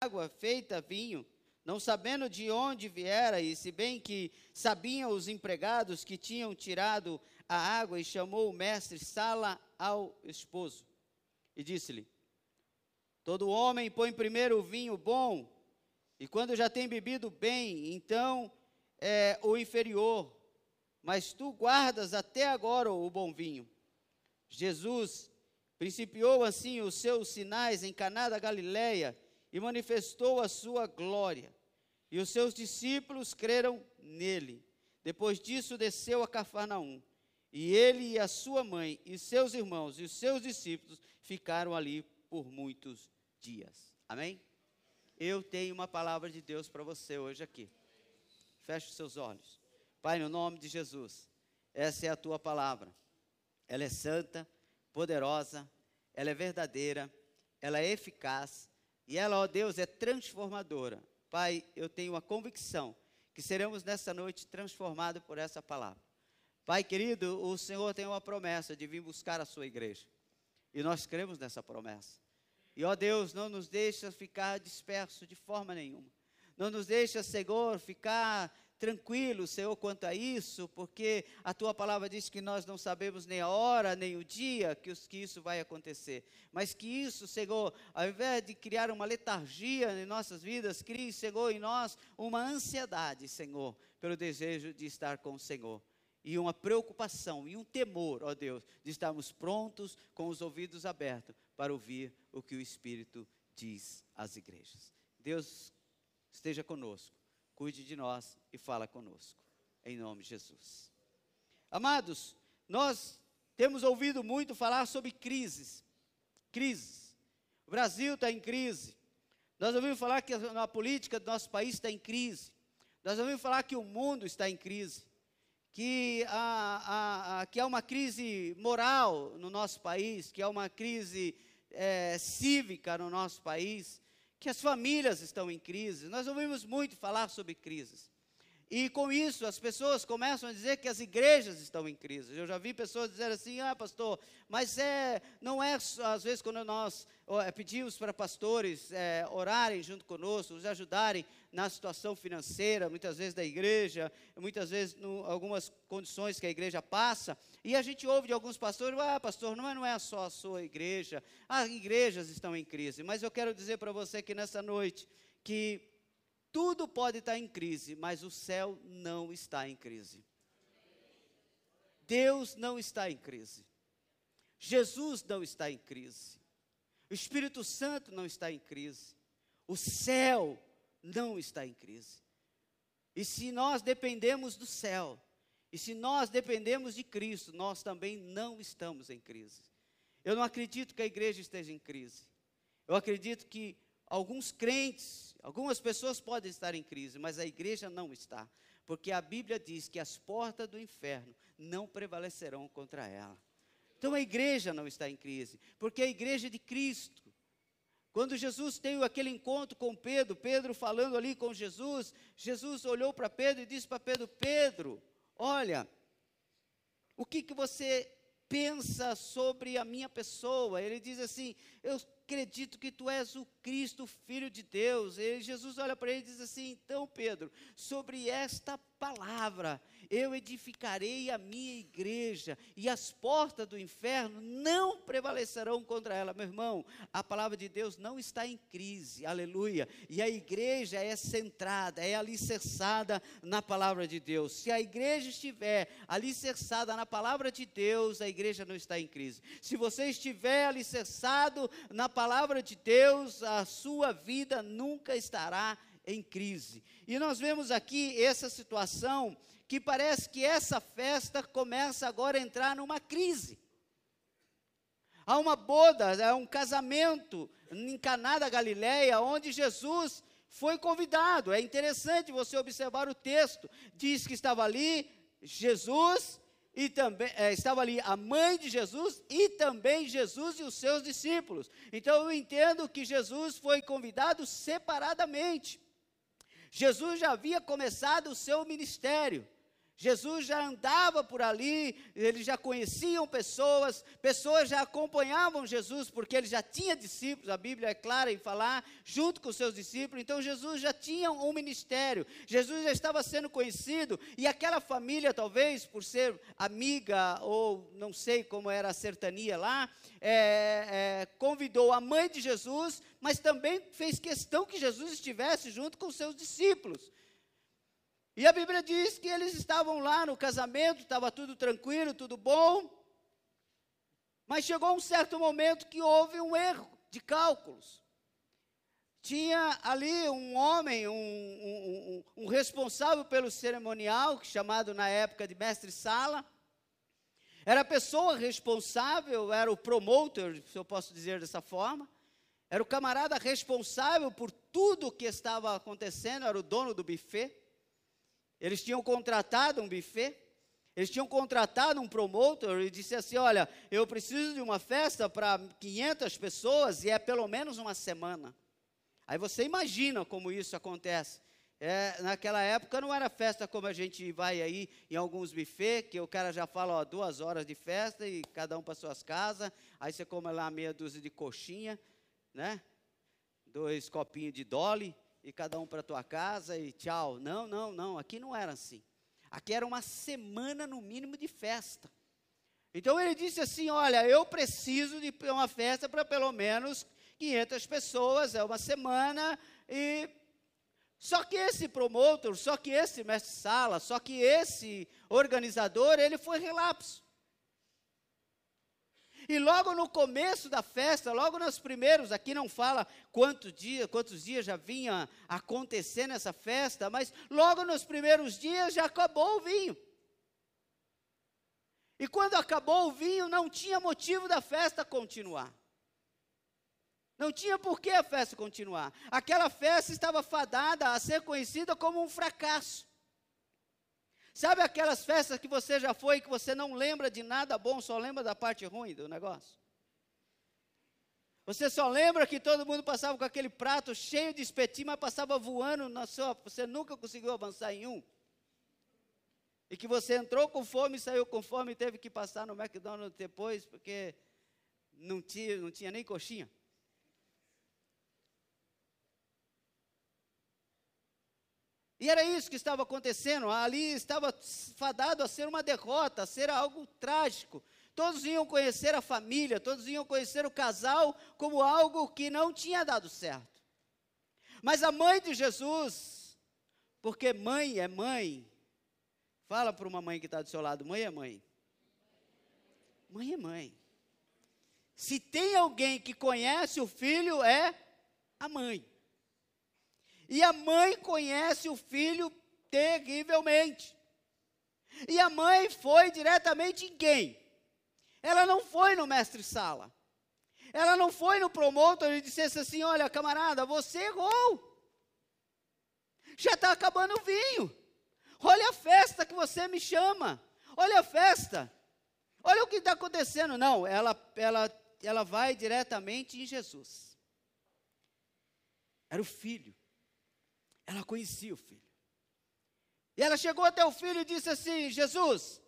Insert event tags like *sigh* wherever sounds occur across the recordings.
água feita vinho, não sabendo de onde viera, e se bem que sabiam os empregados que tinham tirado a água, e chamou o mestre Sala ao esposo, e disse-lhe: Todo homem põe primeiro o vinho bom, e quando já tem bebido bem, então é o inferior, mas tu guardas até agora o bom vinho. Jesus principiou assim os seus sinais em Caná da Galileia e manifestou a sua glória. E os seus discípulos creram nele. Depois disso desceu a Cafarnaum. E ele e a sua mãe e seus irmãos e os seus discípulos ficaram ali por muitos dias. Amém? Eu tenho uma palavra de Deus para você hoje aqui. Feche os seus olhos. Pai, no nome de Jesus, essa é a tua palavra. Ela é santa, poderosa, ela é verdadeira, ela é eficaz e ela, ó Deus, é transformadora. Pai, eu tenho a convicção que seremos nessa noite transformados por essa palavra. Pai querido, o Senhor tem uma promessa de vir buscar a sua igreja. E nós cremos nessa promessa. E ó Deus, não nos deixa ficar disperso de forma nenhuma. Não nos deixa, Senhor, ficar tranquilo, Senhor, quanto a isso, porque a tua palavra diz que nós não sabemos nem a hora, nem o dia que, os, que isso vai acontecer. Mas que isso, Senhor, ao invés de criar uma letargia em nossas vidas, crie, Senhor, em nós uma ansiedade, Senhor, pelo desejo de estar com o Senhor. E uma preocupação e um temor, ó Deus, de estarmos prontos com os ouvidos abertos para ouvir o que o Espírito diz às igrejas. Deus esteja conosco cuide de nós e fala conosco. Em nome de Jesus. Amados, nós temos ouvido muito falar sobre crises. Crises. O Brasil está em crise. Nós ouvimos falar que a política do nosso país está em crise. Nós ouvimos falar que o mundo está em crise. Que há, que há uma crise moral no nosso país, que há uma crise é, cívica no nosso país que as famílias estão em crise. Nós ouvimos muito falar sobre crises. E com isso as pessoas começam a dizer que as igrejas estão em crise. Eu já vi pessoas dizer assim: "Ah, pastor, mas é não é às vezes quando nós é, pedimos para pastores é, orarem junto conosco, nos ajudarem na situação financeira, muitas vezes da igreja, muitas vezes em algumas condições que a igreja passa, e a gente ouve de alguns pastores: "Ah, pastor, não é, não é só a sua igreja. As igrejas estão em crise". Mas eu quero dizer para você que nessa noite que tudo pode estar em crise, mas o céu não está em crise. Deus não está em crise. Jesus não está em crise. O Espírito Santo não está em crise. O céu não está em crise. E se nós dependemos do céu, e se nós dependemos de Cristo, nós também não estamos em crise. Eu não acredito que a igreja esteja em crise. Eu acredito que alguns crentes, algumas pessoas podem estar em crise, mas a igreja não está, porque a Bíblia diz que as portas do inferno não prevalecerão contra ela. Então a igreja não está em crise, porque a igreja de Cristo. Quando Jesus teve aquele encontro com Pedro, Pedro falando ali com Jesus, Jesus olhou para Pedro e disse para Pedro: Pedro, olha, o que, que você pensa sobre a minha pessoa? Ele diz assim: Eu acredito que tu és o Cristo, Filho de Deus. E Jesus olha para ele e diz assim: Então, Pedro, sobre esta palavra eu edificarei a minha igreja, e as portas do inferno não prevalecerão contra ela. Meu irmão, a palavra de Deus não está em crise, aleluia. E a igreja é centrada, é alicerçada na palavra de Deus. Se a igreja estiver alicerçada na palavra de Deus, a igreja não está em crise. Se você estiver alicerçado na palavra de Deus, a sua vida nunca estará em crise. E nós vemos aqui essa situação que parece que essa festa começa agora a entrar numa crise. Há uma boda, há um casamento em Caná da Galileia, onde Jesus foi convidado. É interessante você observar o texto. Diz que estava ali Jesus e também é, estava ali a mãe de Jesus e também Jesus e os seus discípulos. Então eu entendo que Jesus foi convidado separadamente. Jesus já havia começado o seu ministério. Jesus já andava por ali, eles já conheciam pessoas, pessoas já acompanhavam Jesus, porque ele já tinha discípulos, a Bíblia é clara em falar, junto com seus discípulos, então Jesus já tinha um ministério, Jesus já estava sendo conhecido, e aquela família, talvez, por ser amiga, ou não sei como era a sertania lá, é, é, convidou a mãe de Jesus, mas também fez questão que Jesus estivesse junto com seus discípulos. E a Bíblia diz que eles estavam lá no casamento, estava tudo tranquilo, tudo bom. Mas chegou um certo momento que houve um erro de cálculos. Tinha ali um homem, um, um, um, um responsável pelo cerimonial, chamado na época de mestre-sala. Era a pessoa responsável, era o promotor, se eu posso dizer dessa forma. Era o camarada responsável por tudo o que estava acontecendo, era o dono do buffet. Eles tinham contratado um buffet, eles tinham contratado um promotor e disse assim: Olha, eu preciso de uma festa para 500 pessoas e é pelo menos uma semana. Aí você imagina como isso acontece. É, naquela época não era festa como a gente vai aí em alguns buffets, que o cara já fala ó, duas horas de festa e cada um para suas casas, aí você come lá meia dúzia de coxinha, né? Dois copinhos de dolly, e cada um para tua casa e tchau. Não, não, não, aqui não era assim. Aqui era uma semana no mínimo de festa. Então ele disse assim: Olha, eu preciso de uma festa para pelo menos 500 pessoas, é uma semana, e. Só que esse promotor, só que esse mestre-sala, só que esse organizador, ele foi relapso. E logo no começo da festa, logo nos primeiros, aqui não fala quantos dias, quantos dias já vinha acontecendo essa festa, mas logo nos primeiros dias já acabou o vinho. E quando acabou o vinho, não tinha motivo da festa continuar. Não tinha por que a festa continuar. Aquela festa estava fadada a ser conhecida como um fracasso. Sabe aquelas festas que você já foi que você não lembra de nada bom, só lembra da parte ruim do negócio? Você só lembra que todo mundo passava com aquele prato cheio de espetinho, mas passava voando na sua. Você nunca conseguiu avançar em um. E que você entrou com fome, saiu com fome e teve que passar no McDonald's depois, porque não tinha, não tinha nem coxinha. E era isso que estava acontecendo. Ali estava fadado a ser uma derrota, a ser algo trágico. Todos iam conhecer a família, todos iam conhecer o casal como algo que não tinha dado certo. Mas a mãe de Jesus, porque mãe é mãe, fala para uma mãe que está do seu lado: mãe é mãe. Mãe é mãe. Se tem alguém que conhece o filho, é a mãe. E a mãe conhece o filho terrivelmente. E a mãe foi diretamente em quem? Ela não foi no mestre-sala. Ela não foi no promotor e dissesse assim: Olha, camarada, você errou. Já está acabando o vinho. Olha a festa que você me chama. Olha a festa. Olha o que está acontecendo. Não, ela, ela, ela vai diretamente em Jesus. Era o filho. Ela conhecia o filho. E ela chegou até o filho e disse assim: Jesus,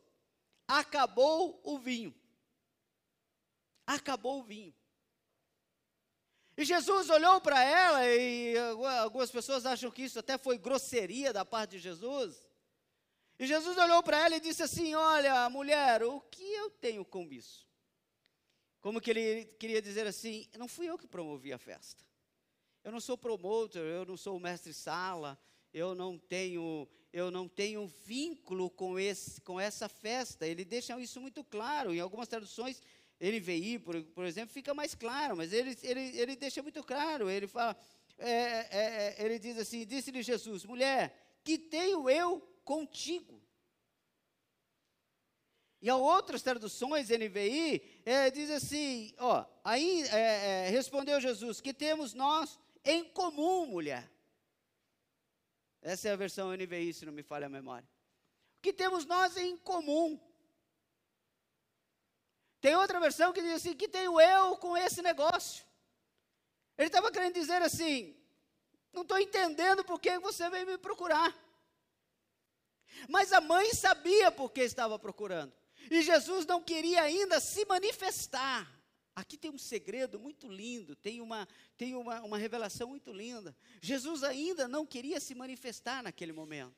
acabou o vinho. Acabou o vinho. E Jesus olhou para ela, e algumas pessoas acham que isso até foi grosseria da parte de Jesus. E Jesus olhou para ela e disse assim: Olha, mulher, o que eu tenho com isso? Como que ele queria dizer assim: Não fui eu que promovi a festa. Eu não sou promotor, eu não sou mestre-sala, eu não tenho eu não tenho vínculo com, esse, com essa festa. Ele deixa isso muito claro. Em algumas traduções, NVI, por, por exemplo, fica mais claro, mas ele, ele, ele deixa muito claro. Ele fala, é, é, é ele diz assim: disse-lhe Jesus, mulher, que tenho eu contigo? E há outras traduções, NVI, é, diz assim: ó, aí é, é, respondeu Jesus, que temos nós em comum, mulher. Essa é a versão NVI, se não me falha a memória. O que temos nós em comum? Tem outra versão que diz assim: que tenho eu com esse negócio? Ele estava querendo dizer assim: não estou entendendo por que você veio me procurar. Mas a mãe sabia por que estava procurando. E Jesus não queria ainda se manifestar. Aqui tem um segredo muito lindo, tem, uma, tem uma, uma revelação muito linda. Jesus ainda não queria se manifestar naquele momento.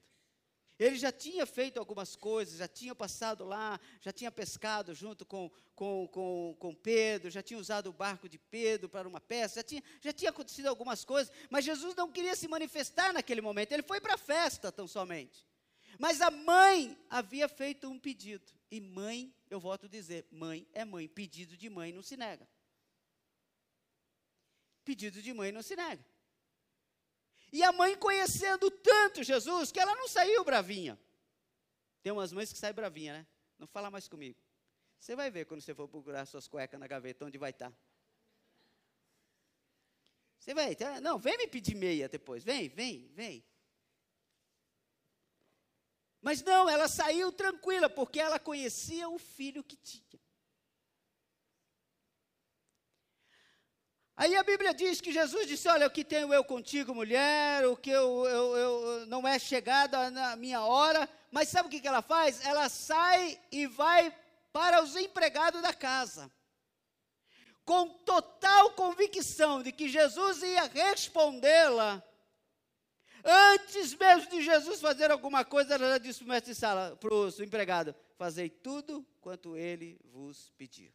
Ele já tinha feito algumas coisas, já tinha passado lá, já tinha pescado junto com, com, com, com Pedro, já tinha usado o barco de Pedro para uma peça, já tinha, já tinha acontecido algumas coisas, mas Jesus não queria se manifestar naquele momento, ele foi para a festa tão somente. Mas a mãe havia feito um pedido. E mãe, eu volto a dizer, mãe é mãe. Pedido de mãe não se nega. Pedido de mãe não se nega. E a mãe conhecendo tanto Jesus que ela não saiu bravinha. Tem umas mães que saem bravinha, né? Não fala mais comigo. Você vai ver quando você for procurar suas cuecas na gaveta, onde vai estar. Tá. Você vai, tá? não, vem me pedir meia depois. Vem, vem, vem. Mas não, ela saiu tranquila, porque ela conhecia o filho que tinha. Aí a Bíblia diz que Jesus disse: Olha, o que tenho eu contigo, mulher, o que eu, eu, eu não é chegada na minha hora. Mas sabe o que, que ela faz? Ela sai e vai para os empregados da casa, com total convicção de que Jesus ia respondê-la Antes mesmo de Jesus fazer alguma coisa, ela já disse para o mestre de sala, para o empregado: Fazei tudo quanto ele vos pedir.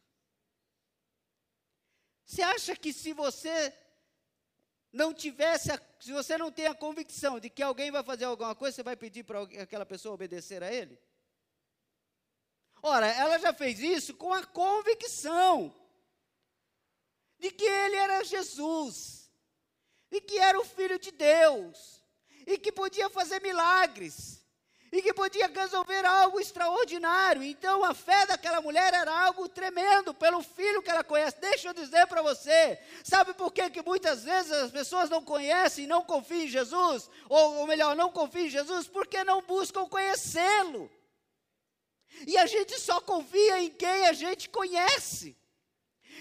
Você acha que se você não tivesse, a, se você não tem a convicção de que alguém vai fazer alguma coisa, você vai pedir para aquela pessoa obedecer a ele? Ora, ela já fez isso com a convicção de que ele era Jesus, de que era o Filho de Deus, e que podia fazer milagres, e que podia resolver algo extraordinário. Então a fé daquela mulher era algo tremendo pelo filho que ela conhece. Deixa eu dizer para você, sabe por que, que muitas vezes as pessoas não conhecem, não confiam em Jesus, ou, ou melhor, não confiam em Jesus porque não buscam conhecê-lo. E a gente só confia em quem a gente conhece.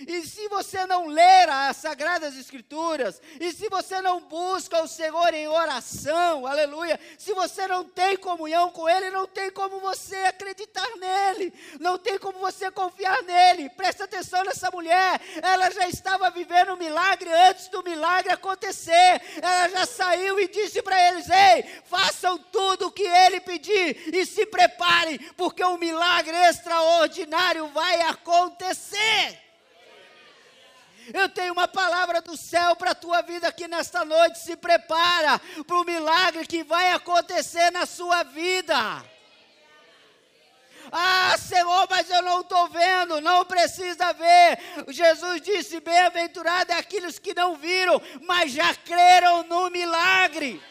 E se você não ler as Sagradas Escrituras, e se você não busca o Senhor em oração, aleluia, se você não tem comunhão com Ele, não tem como você acreditar nele, não tem como você confiar nele. Presta atenção nessa mulher, ela já estava vivendo um milagre antes do milagre acontecer, ela já saiu e disse para eles: Ei, façam tudo o que ele pedir e se preparem, porque um milagre extraordinário vai acontecer. Eu tenho uma palavra do céu para a tua vida aqui nesta noite. Se prepara para o milagre que vai acontecer na sua vida. Ah, Senhor, mas eu não estou vendo, não precisa ver. Jesus disse: Bem-aventurado é aqueles que não viram, mas já creram no milagre.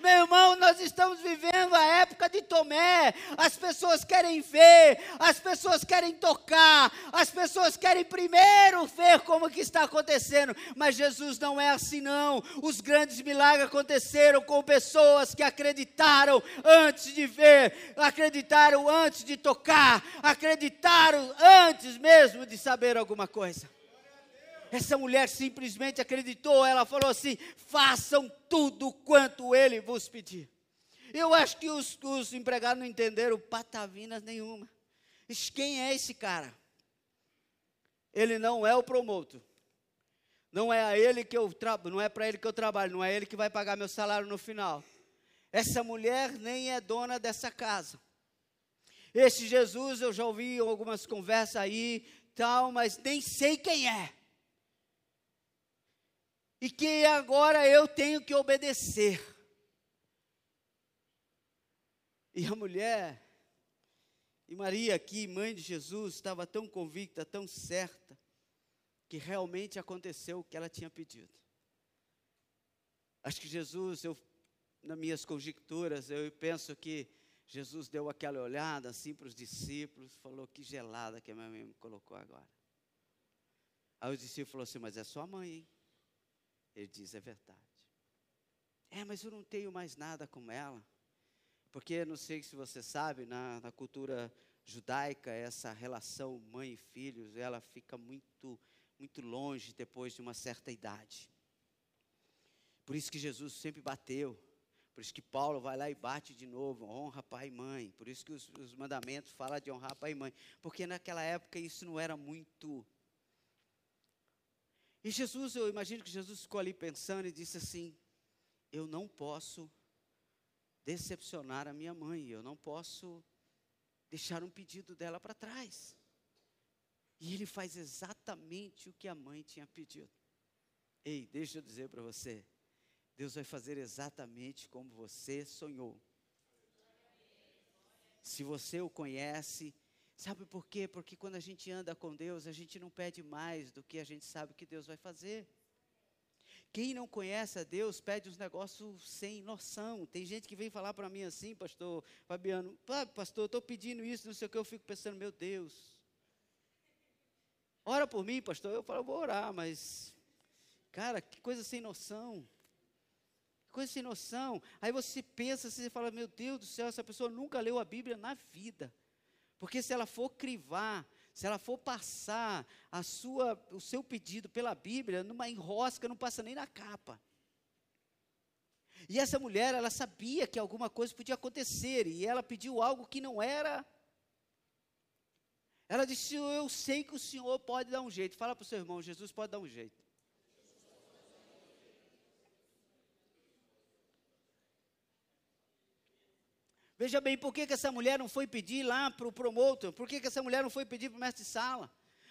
Meu irmão, nós estamos vivendo a época de Tomé. As pessoas querem ver, as pessoas querem tocar, as pessoas querem primeiro ver como que está acontecendo. Mas Jesus não é assim não. Os grandes milagres aconteceram com pessoas que acreditaram antes de ver, acreditaram antes de tocar, acreditaram antes mesmo de saber alguma coisa. Essa mulher simplesmente acreditou, ela falou assim: façam tudo quanto ele vos pedir. Eu acho que os, os empregados não entenderam patavinas nenhuma. Diz, quem é esse cara? Ele não é o promotor. Não é a ele que eu não é para ele que eu trabalho, não é ele que vai pagar meu salário no final. Essa mulher nem é dona dessa casa. Esse Jesus eu já ouvi algumas conversas aí, tal, mas nem sei quem é e que agora eu tenho que obedecer. E a mulher, e Maria aqui, mãe de Jesus, estava tão convicta, tão certa, que realmente aconteceu o que ela tinha pedido. Acho que Jesus, eu, nas minhas conjecturas, eu penso que Jesus deu aquela olhada assim para os discípulos, falou que gelada que a minha mãe me colocou agora. Aí os discípulos falaram assim, mas é sua mãe, hein? Ele diz: é verdade. É, mas eu não tenho mais nada com ela. Porque não sei se você sabe, na, na cultura judaica, essa relação mãe e filhos, ela fica muito, muito longe depois de uma certa idade. Por isso que Jesus sempre bateu, Por isso que Paulo vai lá e bate de novo, honra pai e mãe. Por isso que os, os mandamentos falam de honrar pai e mãe. Porque naquela época isso não era muito. E Jesus, eu imagino que Jesus ficou ali pensando e disse assim: Eu não posso decepcionar a minha mãe, eu não posso deixar um pedido dela para trás. E ele faz exatamente o que a mãe tinha pedido. Ei, deixa eu dizer para você, Deus vai fazer exatamente como você sonhou. Se você o conhece, sabe por quê? Porque quando a gente anda com Deus, a gente não pede mais do que a gente sabe que Deus vai fazer. Quem não conhece a Deus pede os negócios sem noção. Tem gente que vem falar para mim assim, pastor Fabiano, pastor, estou pedindo isso, não sei o que, eu fico pensando, meu Deus. Ora por mim, pastor. Eu falo, vou orar, mas, cara, que coisa sem noção coisa sem noção. Aí você pensa, você fala, meu Deus do céu, essa pessoa nunca leu a Bíblia na vida. Porque se ela for crivar, se ela for passar a sua, o seu pedido pela Bíblia, numa enrosca, não passa nem na capa. E essa mulher, ela sabia que alguma coisa podia acontecer, e ela pediu algo que não era. Ela disse: Eu sei que o Senhor pode dar um jeito. Fala para o seu irmão: Jesus pode dar um jeito. Veja bem, por que, que essa mulher não foi pedir lá para o promotor? Por que, que essa mulher não foi pedir para o mestre de sala?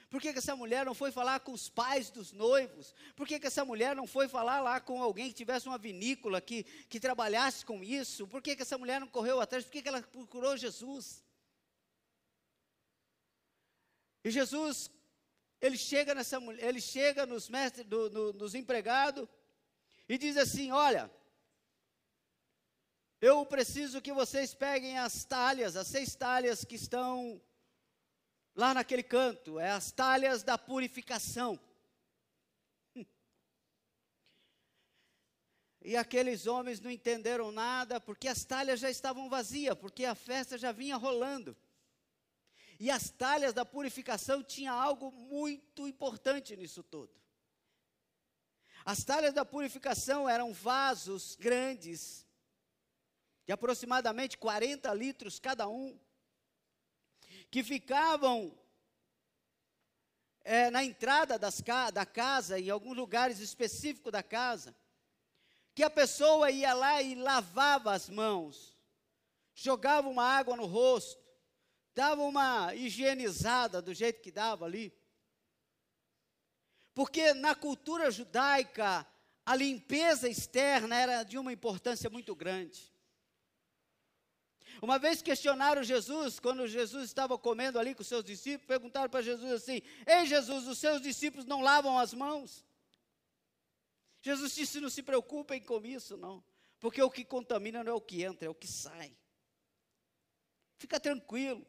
Por que, que essa mulher não foi falar com os pais dos noivos? Por que, que essa mulher não foi falar lá com alguém que tivesse uma vinícola, que, que trabalhasse com isso? Por que, que essa mulher não correu atrás? Por que, que ela procurou Jesus? E Jesus, ele chega nessa ele chega nos mestres, do, no, nos empregados, e diz assim: olha, eu preciso que vocês peguem as talhas, as seis talhas que estão lá naquele canto, é as talhas da purificação. E aqueles homens não entenderam nada, porque as talhas já estavam vazias, porque a festa já vinha rolando. E as talhas da purificação tinha algo muito importante nisso tudo. As talhas da purificação eram vasos grandes, de aproximadamente 40 litros cada um, que ficavam é, na entrada das, da casa, em alguns lugares específicos da casa, que a pessoa ia lá e lavava as mãos, jogava uma água no rosto, dava uma higienizada do jeito que dava ali. Porque na cultura judaica, a limpeza externa era de uma importância muito grande. Uma vez questionaram Jesus, quando Jesus estava comendo ali com seus discípulos, perguntaram para Jesus assim: Ei Jesus, os seus discípulos não lavam as mãos? Jesus disse: Não se preocupem com isso, não, porque o que contamina não é o que entra, é o que sai. Fica tranquilo.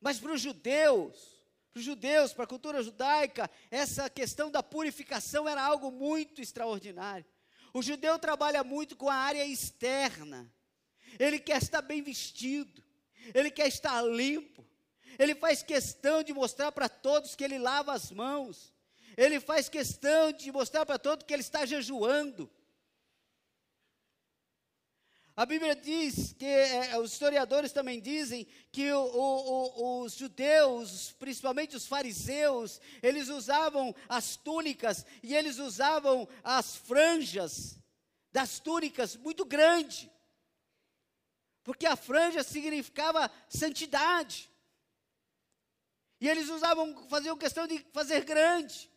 Mas para os judeus, para os judeus, para a cultura judaica, essa questão da purificação era algo muito extraordinário. O judeu trabalha muito com a área externa ele quer estar bem vestido, ele quer estar limpo, ele faz questão de mostrar para todos que ele lava as mãos, ele faz questão de mostrar para todos que ele está jejuando. A Bíblia diz que é, os historiadores também dizem que o, o, o, os judeus, principalmente os fariseus, eles usavam as túnicas e eles usavam as franjas das túnicas muito grande porque a franja significava santidade. E eles usavam, faziam questão de fazer grande.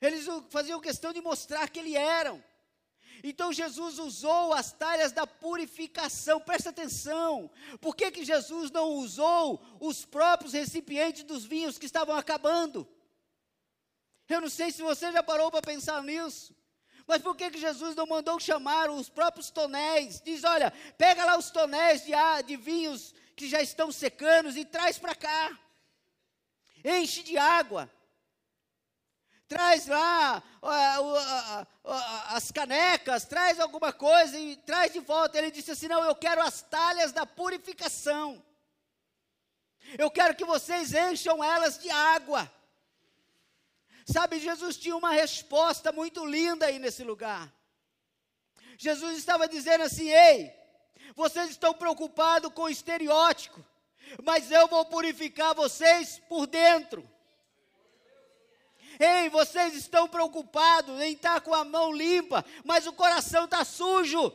Eles faziam questão de mostrar que ele eram. Então Jesus usou as talhas da purificação, presta atenção. Por que, que Jesus não usou os próprios recipientes dos vinhos que estavam acabando? Eu não sei se você já parou para pensar nisso. Mas por que, que Jesus não mandou chamar os próprios tonéis? Diz: olha, pega lá os tonéis de, de vinhos que já estão secando e traz para cá. Enche de água. Traz lá as canecas, traz alguma coisa e traz de volta. Ele disse assim: Não, eu quero as talhas da purificação. Eu quero que vocês encham elas de água. Sabe, Jesus tinha uma resposta muito linda aí nesse lugar. Jesus estava dizendo assim: ei, vocês estão preocupados com o estereótipo, mas eu vou purificar vocês por dentro. Ei, vocês estão preocupados em estar com a mão limpa, mas o coração está sujo.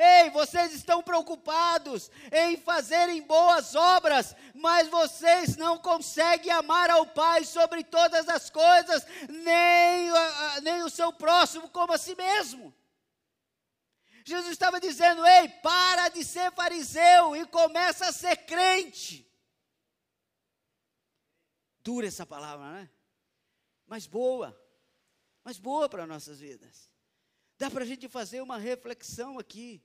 Ei, vocês estão preocupados em fazerem boas obras, mas vocês não conseguem amar ao Pai sobre todas as coisas, nem, nem o seu próximo como a si mesmo. Jesus estava dizendo: ei, para de ser fariseu e começa a ser crente. Dura essa palavra, né? Mas boa, mas boa para nossas vidas. Dá para a gente fazer uma reflexão aqui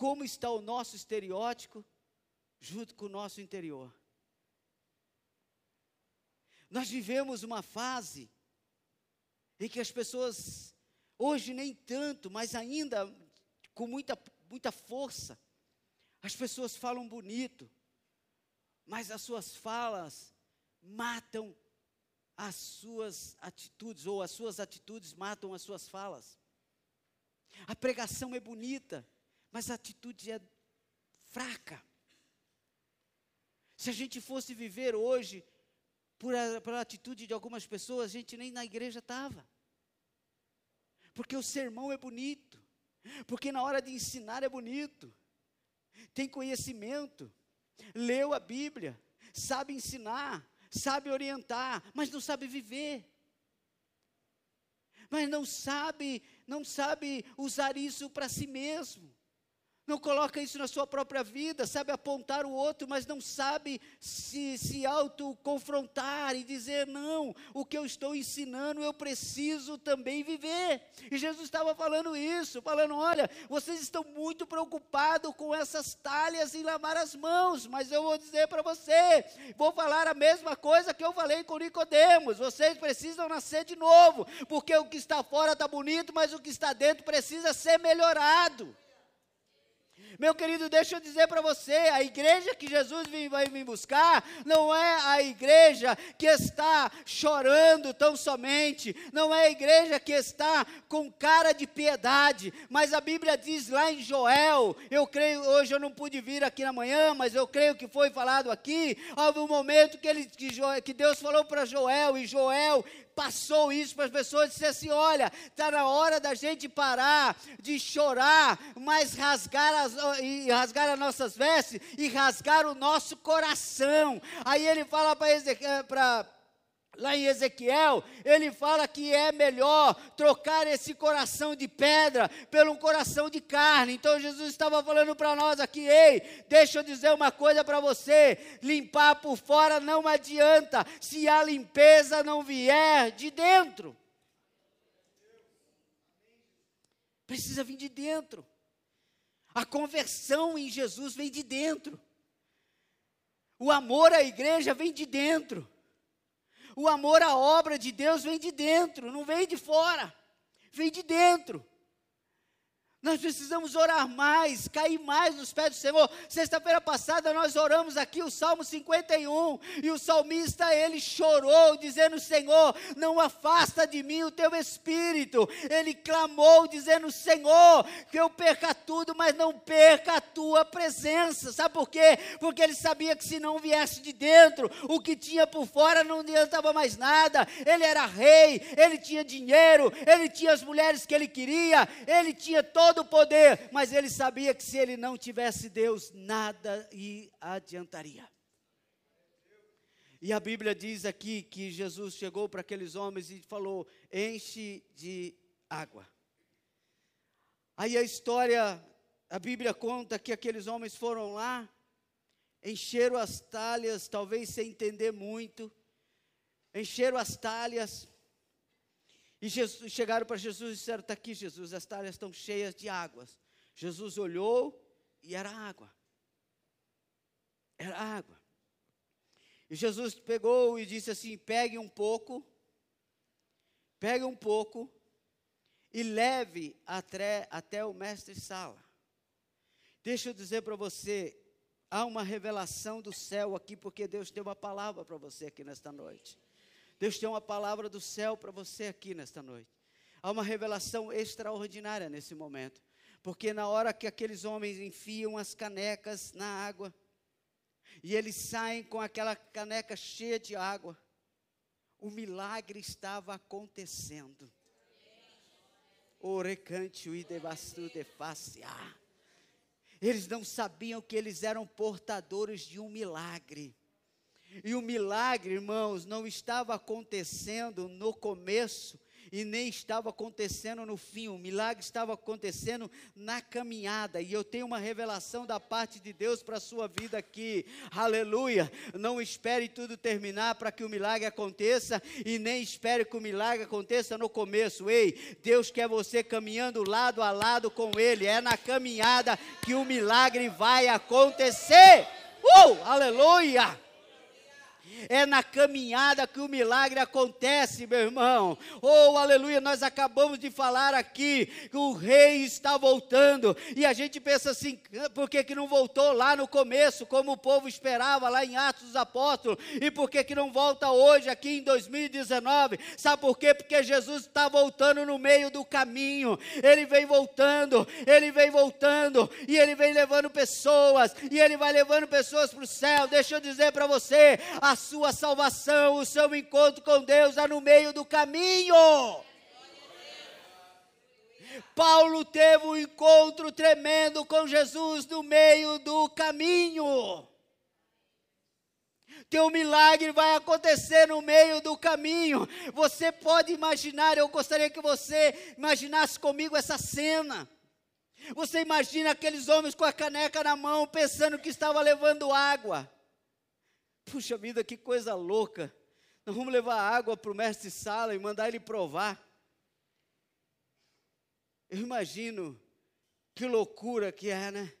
como está o nosso estereótipo junto com o nosso interior. Nós vivemos uma fase em que as pessoas, hoje nem tanto, mas ainda com muita, muita força, as pessoas falam bonito, mas as suas falas matam as suas atitudes, ou as suas atitudes matam as suas falas. A pregação é bonita, mas a atitude é fraca. Se a gente fosse viver hoje por a, pela atitude de algumas pessoas, a gente nem na igreja estava. Porque o sermão é bonito, porque na hora de ensinar é bonito, tem conhecimento, leu a Bíblia, sabe ensinar, sabe orientar, mas não sabe viver. Mas não sabe, não sabe usar isso para si mesmo não coloca isso na sua própria vida, sabe apontar o outro, mas não sabe se, se auto-confrontar e dizer: não, o que eu estou ensinando eu preciso também viver. E Jesus estava falando isso, falando: olha, vocês estão muito preocupados com essas talhas em lavar as mãos, mas eu vou dizer para você, vou falar a mesma coisa que eu falei com Nicodemos: vocês precisam nascer de novo, porque o que está fora está bonito, mas o que está dentro precisa ser melhorado. Meu querido, deixa eu dizer para você: a igreja que Jesus vai me buscar não é a igreja que está chorando tão somente, não é a igreja que está com cara de piedade, mas a Bíblia diz lá em Joel, eu creio, hoje eu não pude vir aqui na manhã, mas eu creio que foi falado aqui, houve um momento que, ele, que, que Deus falou para Joel, e Joel passou isso para as pessoas e disse assim: olha, está na hora da gente parar de chorar, mas rasgar as, e rasgar as nossas vestes e rasgar o nosso coração. Aí ele fala para Lá em Ezequiel, ele fala que é melhor trocar esse coração de pedra pelo coração de carne. Então Jesus estava falando para nós aqui: ei, deixa eu dizer uma coisa para você: limpar por fora não adianta se a limpeza não vier de dentro. Precisa vir de dentro. A conversão em Jesus vem de dentro. O amor à igreja vem de dentro. O amor à obra de Deus vem de dentro, não vem de fora, vem de dentro. Nós precisamos orar mais, cair mais nos pés do Senhor. Sexta-feira passada nós oramos aqui o Salmo 51 e o salmista ele chorou dizendo: Senhor, não afasta de mim o teu espírito. Ele clamou dizendo: Senhor, que eu perca tudo, mas não perca a tua presença. Sabe por quê? Porque ele sabia que se não viesse de dentro, o que tinha por fora não adiantava mais nada. Ele era rei, ele tinha dinheiro, ele tinha as mulheres que ele queria, ele tinha todo todo o poder, mas ele sabia que se ele não tivesse Deus, nada lhe adiantaria. E a Bíblia diz aqui que Jesus chegou para aqueles homens e falou: enche de água. Aí a história, a Bíblia conta que aqueles homens foram lá, encheram as talhas, talvez sem entender muito, encheram as talhas, e Jesus, chegaram para Jesus e disseram: Está aqui, Jesus, as talhas estão cheias de águas. Jesus olhou e era água. Era água. E Jesus pegou e disse assim: Pegue um pouco, pegue um pouco e leve até, até o mestre Sala. Deixa eu dizer para você, há uma revelação do céu aqui, porque Deus tem uma palavra para você aqui nesta noite. Deus tem uma palavra do céu para você aqui nesta noite. Há uma revelação extraordinária nesse momento. Porque na hora que aqueles homens enfiam as canecas na água, e eles saem com aquela caneca cheia de água, o milagre estava acontecendo. Orecante o idebastu de face. Eles não sabiam que eles eram portadores de um milagre. E o milagre, irmãos, não estava acontecendo no começo e nem estava acontecendo no fim, o milagre estava acontecendo na caminhada, e eu tenho uma revelação da parte de Deus para a sua vida aqui, aleluia. Não espere tudo terminar para que o milagre aconteça, e nem espere que o milagre aconteça no começo, ei, Deus quer você caminhando lado a lado com Ele, é na caminhada que o milagre vai acontecer, uh, aleluia. É na caminhada que o milagre acontece, meu irmão. Oh, aleluia, nós acabamos de falar aqui que o rei está voltando. E a gente pensa assim, por que, que não voltou lá no começo, como o povo esperava lá em Atos dos Apóstolos? E por que, que não volta hoje, aqui em 2019? Sabe por quê? Porque Jesus está voltando no meio do caminho. Ele vem voltando, ele vem voltando, e ele vem levando pessoas, e ele vai levando pessoas para o céu. Deixa eu dizer para você, a sua salvação, o seu encontro com Deus é no meio do caminho. Paulo teve um encontro tremendo com Jesus no meio do caminho. Teu milagre vai acontecer no meio do caminho. Você pode imaginar, eu gostaria que você imaginasse comigo essa cena. Você imagina aqueles homens com a caneca na mão, pensando que estava levando água. Puxa vida, que coisa louca. Nós vamos levar água para o mestre Sala e mandar ele provar. Eu imagino que loucura que é, né?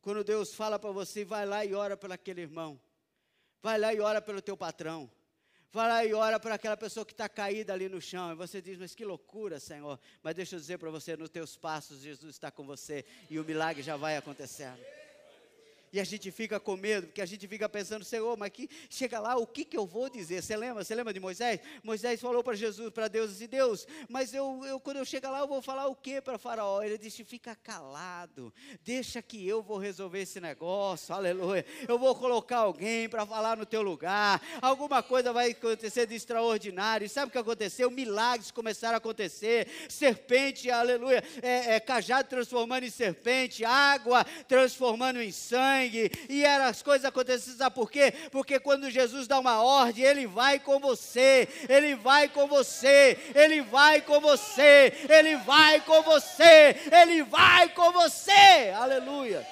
Quando Deus fala para você, vai lá e ora pelo aquele irmão. Vai lá e ora pelo teu patrão. Vai lá e ora para aquela pessoa que está caída ali no chão. E você diz, mas que loucura, Senhor. Mas deixa eu dizer para você, nos teus passos, Jesus está com você. E o milagre já vai acontecendo e a gente fica com medo, porque a gente fica pensando, Senhor, mas que chega lá, o que, que eu vou dizer? Você lembra? Você lembra de Moisés? Moisés falou para Jesus, para Deus, disse, Deus, mas eu, eu quando eu chegar lá, eu vou falar o que para Faraó? Ele disse, fica calado, deixa que eu vou resolver esse negócio, aleluia. Eu vou colocar alguém para falar no teu lugar, alguma coisa vai acontecer de extraordinário. E sabe o que aconteceu? Milagres começaram a acontecer, serpente, aleluia, é, é, cajado transformando em serpente, água transformando em sangue sangue, e eram as coisas acontecendo, sabe por quê? Porque quando Jesus dá uma ordem, Ele vai com você, Ele vai com você, Ele vai com você, Ele vai com você, Ele vai com você, aleluia.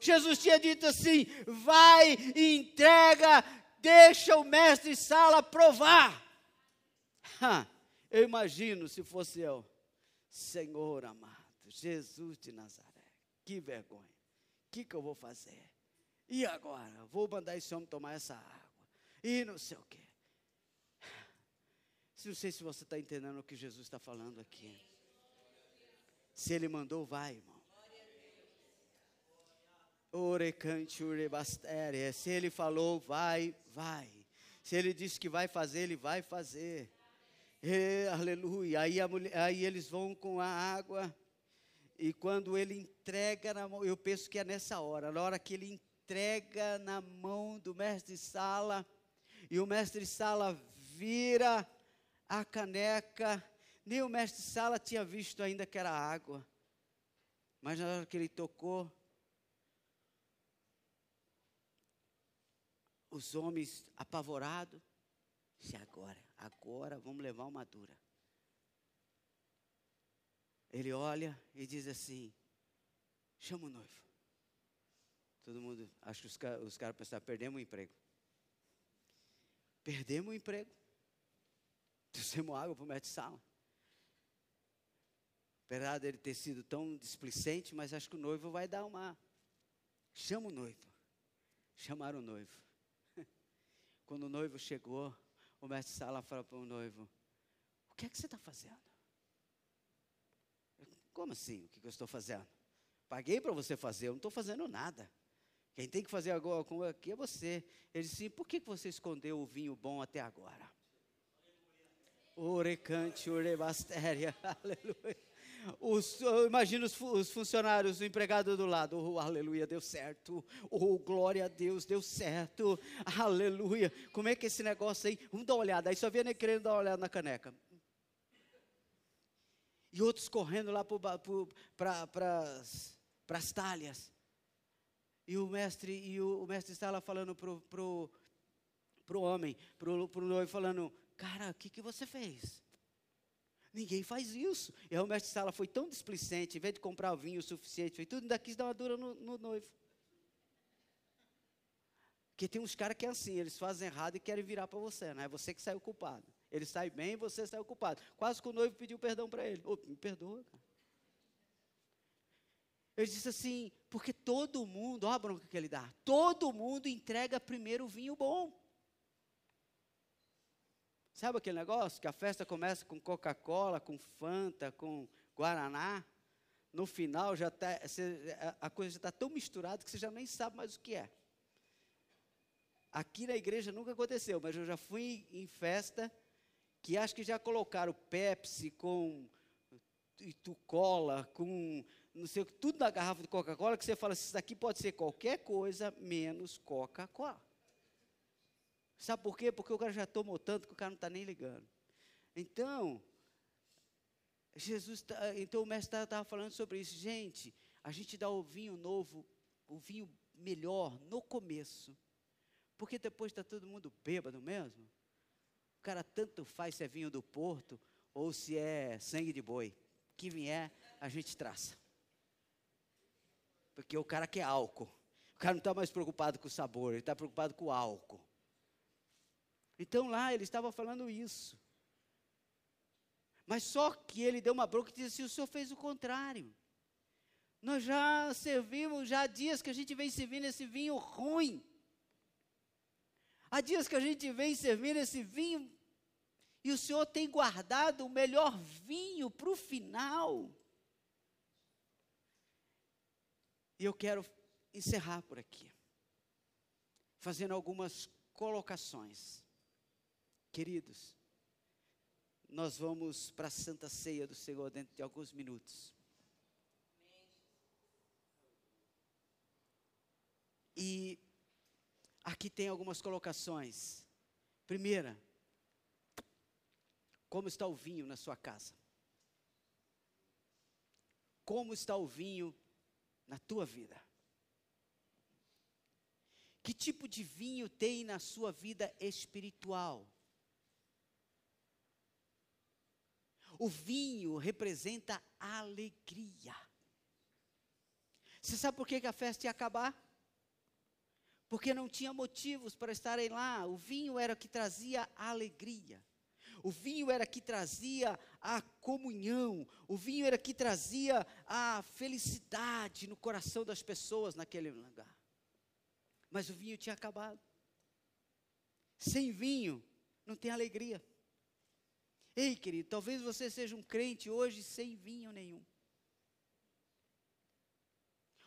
Jesus tinha dito assim: vai e entrega, deixa o mestre sala provar. eu imagino se fosse eu, Senhor amado, Jesus de Nazaré, que vergonha que, que eu vou fazer? E agora? Vou mandar esse homem tomar essa água. E não sei o quê. Não sei se você está entendendo o que Jesus está falando aqui. Se ele mandou, vai, irmão. Orecante urebastere. Se ele falou, vai, vai. Se ele disse que vai fazer, ele vai fazer. E, aleluia. Aí, mulher, aí eles vão com a água. E quando ele entrega na mão, eu penso que é nessa hora, na hora que ele entrega na mão do mestre Sala, e o mestre Sala vira a caneca, nem o mestre Sala tinha visto ainda que era água. Mas na hora que ele tocou, os homens apavorados, disse agora, agora vamos levar uma dura. Ele olha e diz assim: chama o noivo. Todo mundo, acho que os, os caras pensaram, perdemos o emprego. Perdemos o emprego. Trouxemos água para o mestre sala. Apesar dele ter sido tão displicente, mas acho que o noivo vai dar uma. Chama o noivo. Chamaram o noivo. *laughs* Quando o noivo chegou, o mestre sala falou para o noivo: O que é que você está fazendo? Como assim? O que eu estou fazendo? Paguei para você fazer, eu não estou fazendo nada. Quem tem que fazer agora aqui é você. Ele disse: por que você escondeu o vinho bom até agora? Orecante, orebastéria, *laughs* aleluia. Os, eu imagino os, os, funcionários, o empregado do lado, oh, aleluia, deu certo, oh, glória a Deus, deu certo, aleluia. Como é que é esse negócio aí? Vamos dar uma olhada, aí só via nem querendo dar uma olhada na caneca. E outros correndo lá para as talhas. E o mestre, e o, o mestre está lá falando pro, pro, pro homem, pro, pro noivo, falando, cara, o que, que você fez? Ninguém faz isso. E aí o mestre Sala foi tão displicente, em vez de comprar o vinho o suficiente, foi tudo, ainda quis dar uma dura no, no noivo. Porque tem uns caras que é assim, eles fazem errado e querem virar para você, né? É você que saiu culpado. Ele sai bem você saiu culpado. Quase que o noivo pediu perdão para ele. Oh, me perdoa, cara. Ele disse assim, porque todo mundo, olha a bronca que ele dá, todo mundo entrega primeiro o vinho bom. Sabe aquele negócio que a festa começa com Coca-Cola, com Fanta, com Guaraná? No final já tá, a coisa já está tão misturada que você já nem sabe mais o que é. Aqui na igreja nunca aconteceu, mas eu já fui em festa que acho que já colocaram Pepsi com Itucola, com não sei o que, tudo na garrafa de Coca-Cola, que você fala, isso daqui pode ser qualquer coisa menos Coca-Cola. Sabe por quê? Porque o cara já tomou tanto que o cara não está nem ligando. Então, Jesus, tá, então o mestre estava falando sobre isso. Gente, a gente dá o vinho novo, o vinho melhor no começo. Porque depois está todo mundo bêbado mesmo. Cara tanto faz se é vinho do porto ou se é sangue de boi. Que vier, a gente traça. Porque o cara quer álcool. O cara não está mais preocupado com o sabor, ele está preocupado com o álcool. Então lá ele estava falando isso. Mas só que ele deu uma bronca e disse assim: o senhor fez o contrário. Nós já servimos, já há dias que a gente vem servindo esse vinho ruim. Há dias que a gente vem servindo esse vinho e o Senhor tem guardado o melhor vinho para o final. E eu quero encerrar por aqui, fazendo algumas colocações. Queridos, nós vamos para a Santa Ceia do Senhor dentro de alguns minutos. E aqui tem algumas colocações. Primeira, como está o vinho na sua casa? Como está o vinho na tua vida? Que tipo de vinho tem na sua vida espiritual? O vinho representa alegria. Você sabe por que, a festa ia acabar? Porque não tinha motivos para estarem lá. O vinho era o que trazia alegria. O vinho era que trazia a comunhão, o vinho era que trazia a felicidade no coração das pessoas naquele lugar. Mas o vinho tinha acabado. Sem vinho, não tem alegria. Ei, querido, talvez você seja um crente hoje sem vinho nenhum.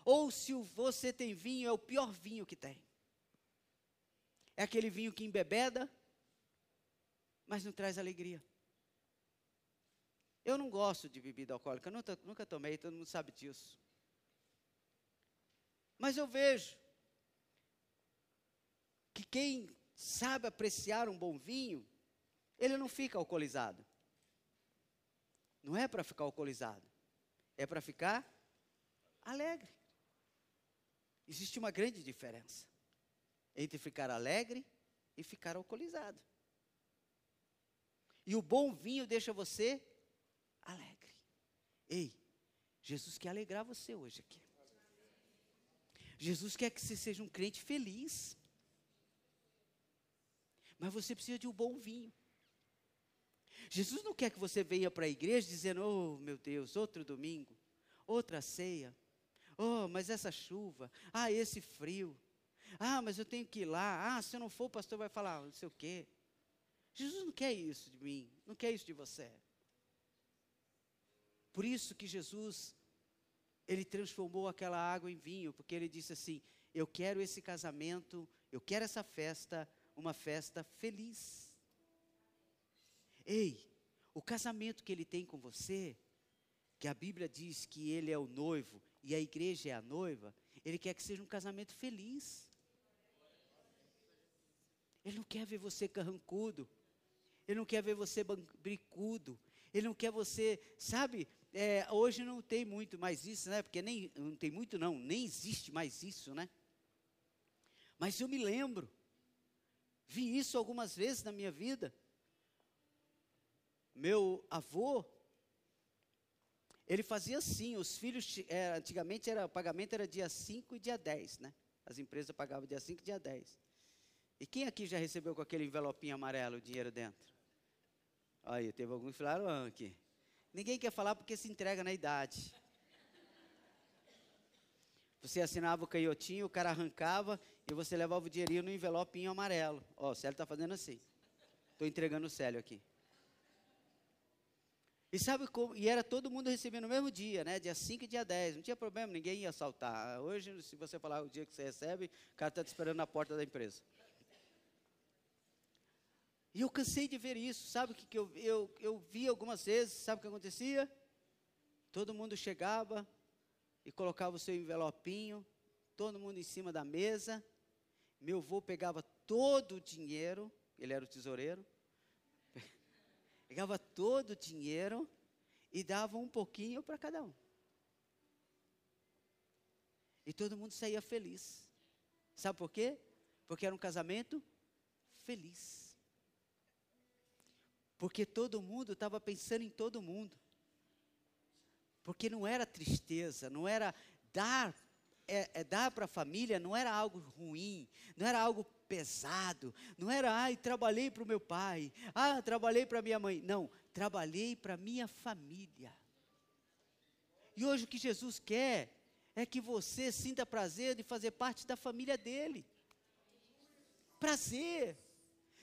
Ou se você tem vinho, é o pior vinho que tem. É aquele vinho que embebeda, mas não traz alegria. Eu não gosto de bebida alcoólica, nunca, nunca tomei, todo mundo sabe disso. Mas eu vejo que quem sabe apreciar um bom vinho, ele não fica alcoolizado. Não é para ficar alcoolizado, é para ficar alegre. Existe uma grande diferença entre ficar alegre e ficar alcoolizado. E o bom vinho deixa você alegre. Ei, Jesus quer alegrar você hoje aqui. Jesus quer que você seja um crente feliz. Mas você precisa de um bom vinho. Jesus não quer que você venha para a igreja dizendo: Oh, meu Deus, outro domingo, outra ceia. Oh, mas essa chuva. Ah, esse frio. Ah, mas eu tenho que ir lá. Ah, se eu não for, o pastor vai falar não sei o quê. Jesus não quer isso de mim, não quer isso de você. Por isso que Jesus, ele transformou aquela água em vinho, porque ele disse assim: Eu quero esse casamento, eu quero essa festa, uma festa feliz. Ei, O casamento que ele tem com você, que a Bíblia diz que ele é o noivo e a igreja é a noiva, ele quer que seja um casamento feliz. Ele não quer ver você carrancudo. Ele não quer ver você bricudo. Ele não quer você, sabe? É, hoje não tem muito mais isso, né? Porque nem não tem muito não, nem existe mais isso, né? Mas eu me lembro, vi isso algumas vezes na minha vida. Meu avô, ele fazia assim, os filhos, é, antigamente era, o pagamento era dia 5 e dia 10, né? As empresas pagavam dia 5 e dia 10. E quem aqui já recebeu com aquele envelopinho amarelo o dinheiro dentro? Aí, teve alguns que falaram ah, aqui. Ninguém quer falar porque se entrega na idade. Você assinava o canhotinho, o cara arrancava e você levava o dinheirinho no envelopinho amarelo. Ó, o Célio está fazendo assim. Estou entregando o Célio aqui. E sabe como? E era todo mundo recebendo no mesmo dia, né? Dia 5 e dia 10. Não tinha problema, ninguém ia assaltar. Hoje, se você falar o dia que você recebe, o cara está te esperando na porta da empresa. E eu cansei de ver isso, sabe o que, que eu, eu, eu vi algumas vezes, sabe o que acontecia? Todo mundo chegava e colocava o seu envelopinho, todo mundo em cima da mesa. Meu avô pegava todo o dinheiro, ele era o tesoureiro, *laughs* pegava todo o dinheiro e dava um pouquinho para cada um. E todo mundo saía feliz. Sabe por quê? Porque era um casamento feliz. Porque todo mundo estava pensando em todo mundo. Porque não era tristeza, não era dar, é, é dar para a família, não era algo ruim, não era algo pesado, não era, ai, trabalhei para o meu pai, ah, trabalhei para minha mãe. Não, trabalhei para minha família. E hoje o que Jesus quer é que você sinta prazer de fazer parte da família dele. Prazer.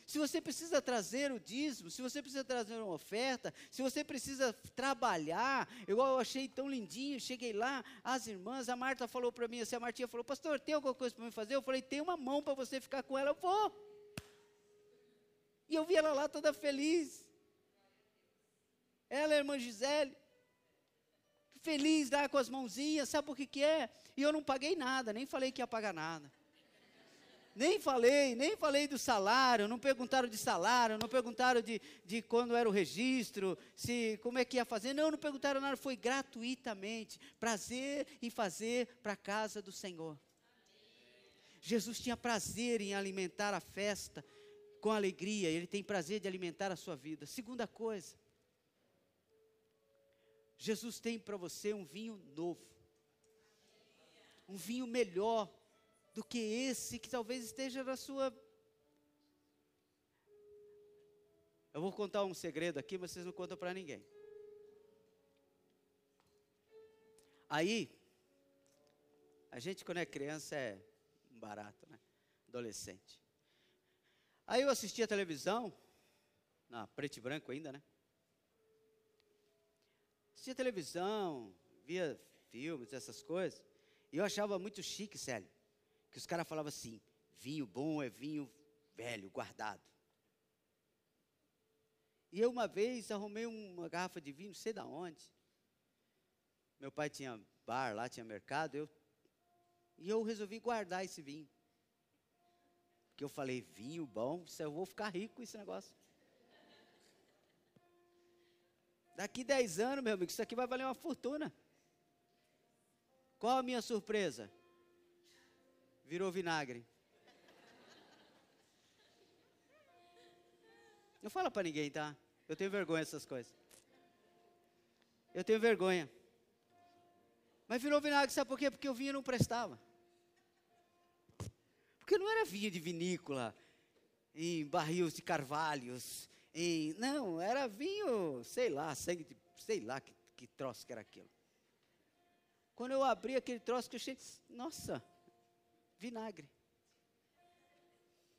Se você precisa trazer o dízimo, se você precisa trazer uma oferta, se você precisa trabalhar, igual eu achei tão lindinho, cheguei lá, as irmãs, a Marta falou para mim, assim, a Martinha falou, pastor, tem alguma coisa para me fazer? Eu falei, tem uma mão para você ficar com ela, eu vou. E eu vi ela lá toda feliz. Ela, a irmã Gisele, feliz lá com as mãozinhas, sabe o que, que é? E eu não paguei nada, nem falei que ia pagar nada. Nem falei, nem falei do salário, não perguntaram de salário, não perguntaram de, de quando era o registro, se como é que ia fazer. Não, não perguntaram nada, foi gratuitamente. Prazer em fazer para a casa do Senhor. Jesus tinha prazer em alimentar a festa com alegria, ele tem prazer de alimentar a sua vida. Segunda coisa, Jesus tem para você um vinho novo, um vinho melhor do que esse que talvez esteja na sua. Eu vou contar um segredo aqui, mas vocês não contam para ninguém. Aí, a gente quando é criança é barato, né? Adolescente. Aí eu assistia a televisão, na preto e branco ainda, né? Assistia televisão, via filmes, essas coisas, e eu achava muito chique, Célio que os caras falavam assim: vinho bom é vinho velho, guardado. E eu uma vez arrumei uma garrafa de vinho, não sei da onde. Meu pai tinha bar lá, tinha mercado, eu e eu resolvi guardar esse vinho. Porque eu falei, vinho bom, eu vou ficar rico com esse negócio. Daqui 10 anos, meu amigo, isso aqui vai valer uma fortuna. Qual a minha surpresa? Virou vinagre. Não fala para ninguém, tá? Eu tenho vergonha dessas coisas. Eu tenho vergonha. Mas virou vinagre, sabe por quê? Porque o vinho não prestava. Porque não era vinho de vinícola, em barris de carvalhos, em, não, era vinho, sei lá, sangue de, sei lá que, que troço que era aquilo. Quando eu abri aquele troço que eu achei, nossa, vinagre.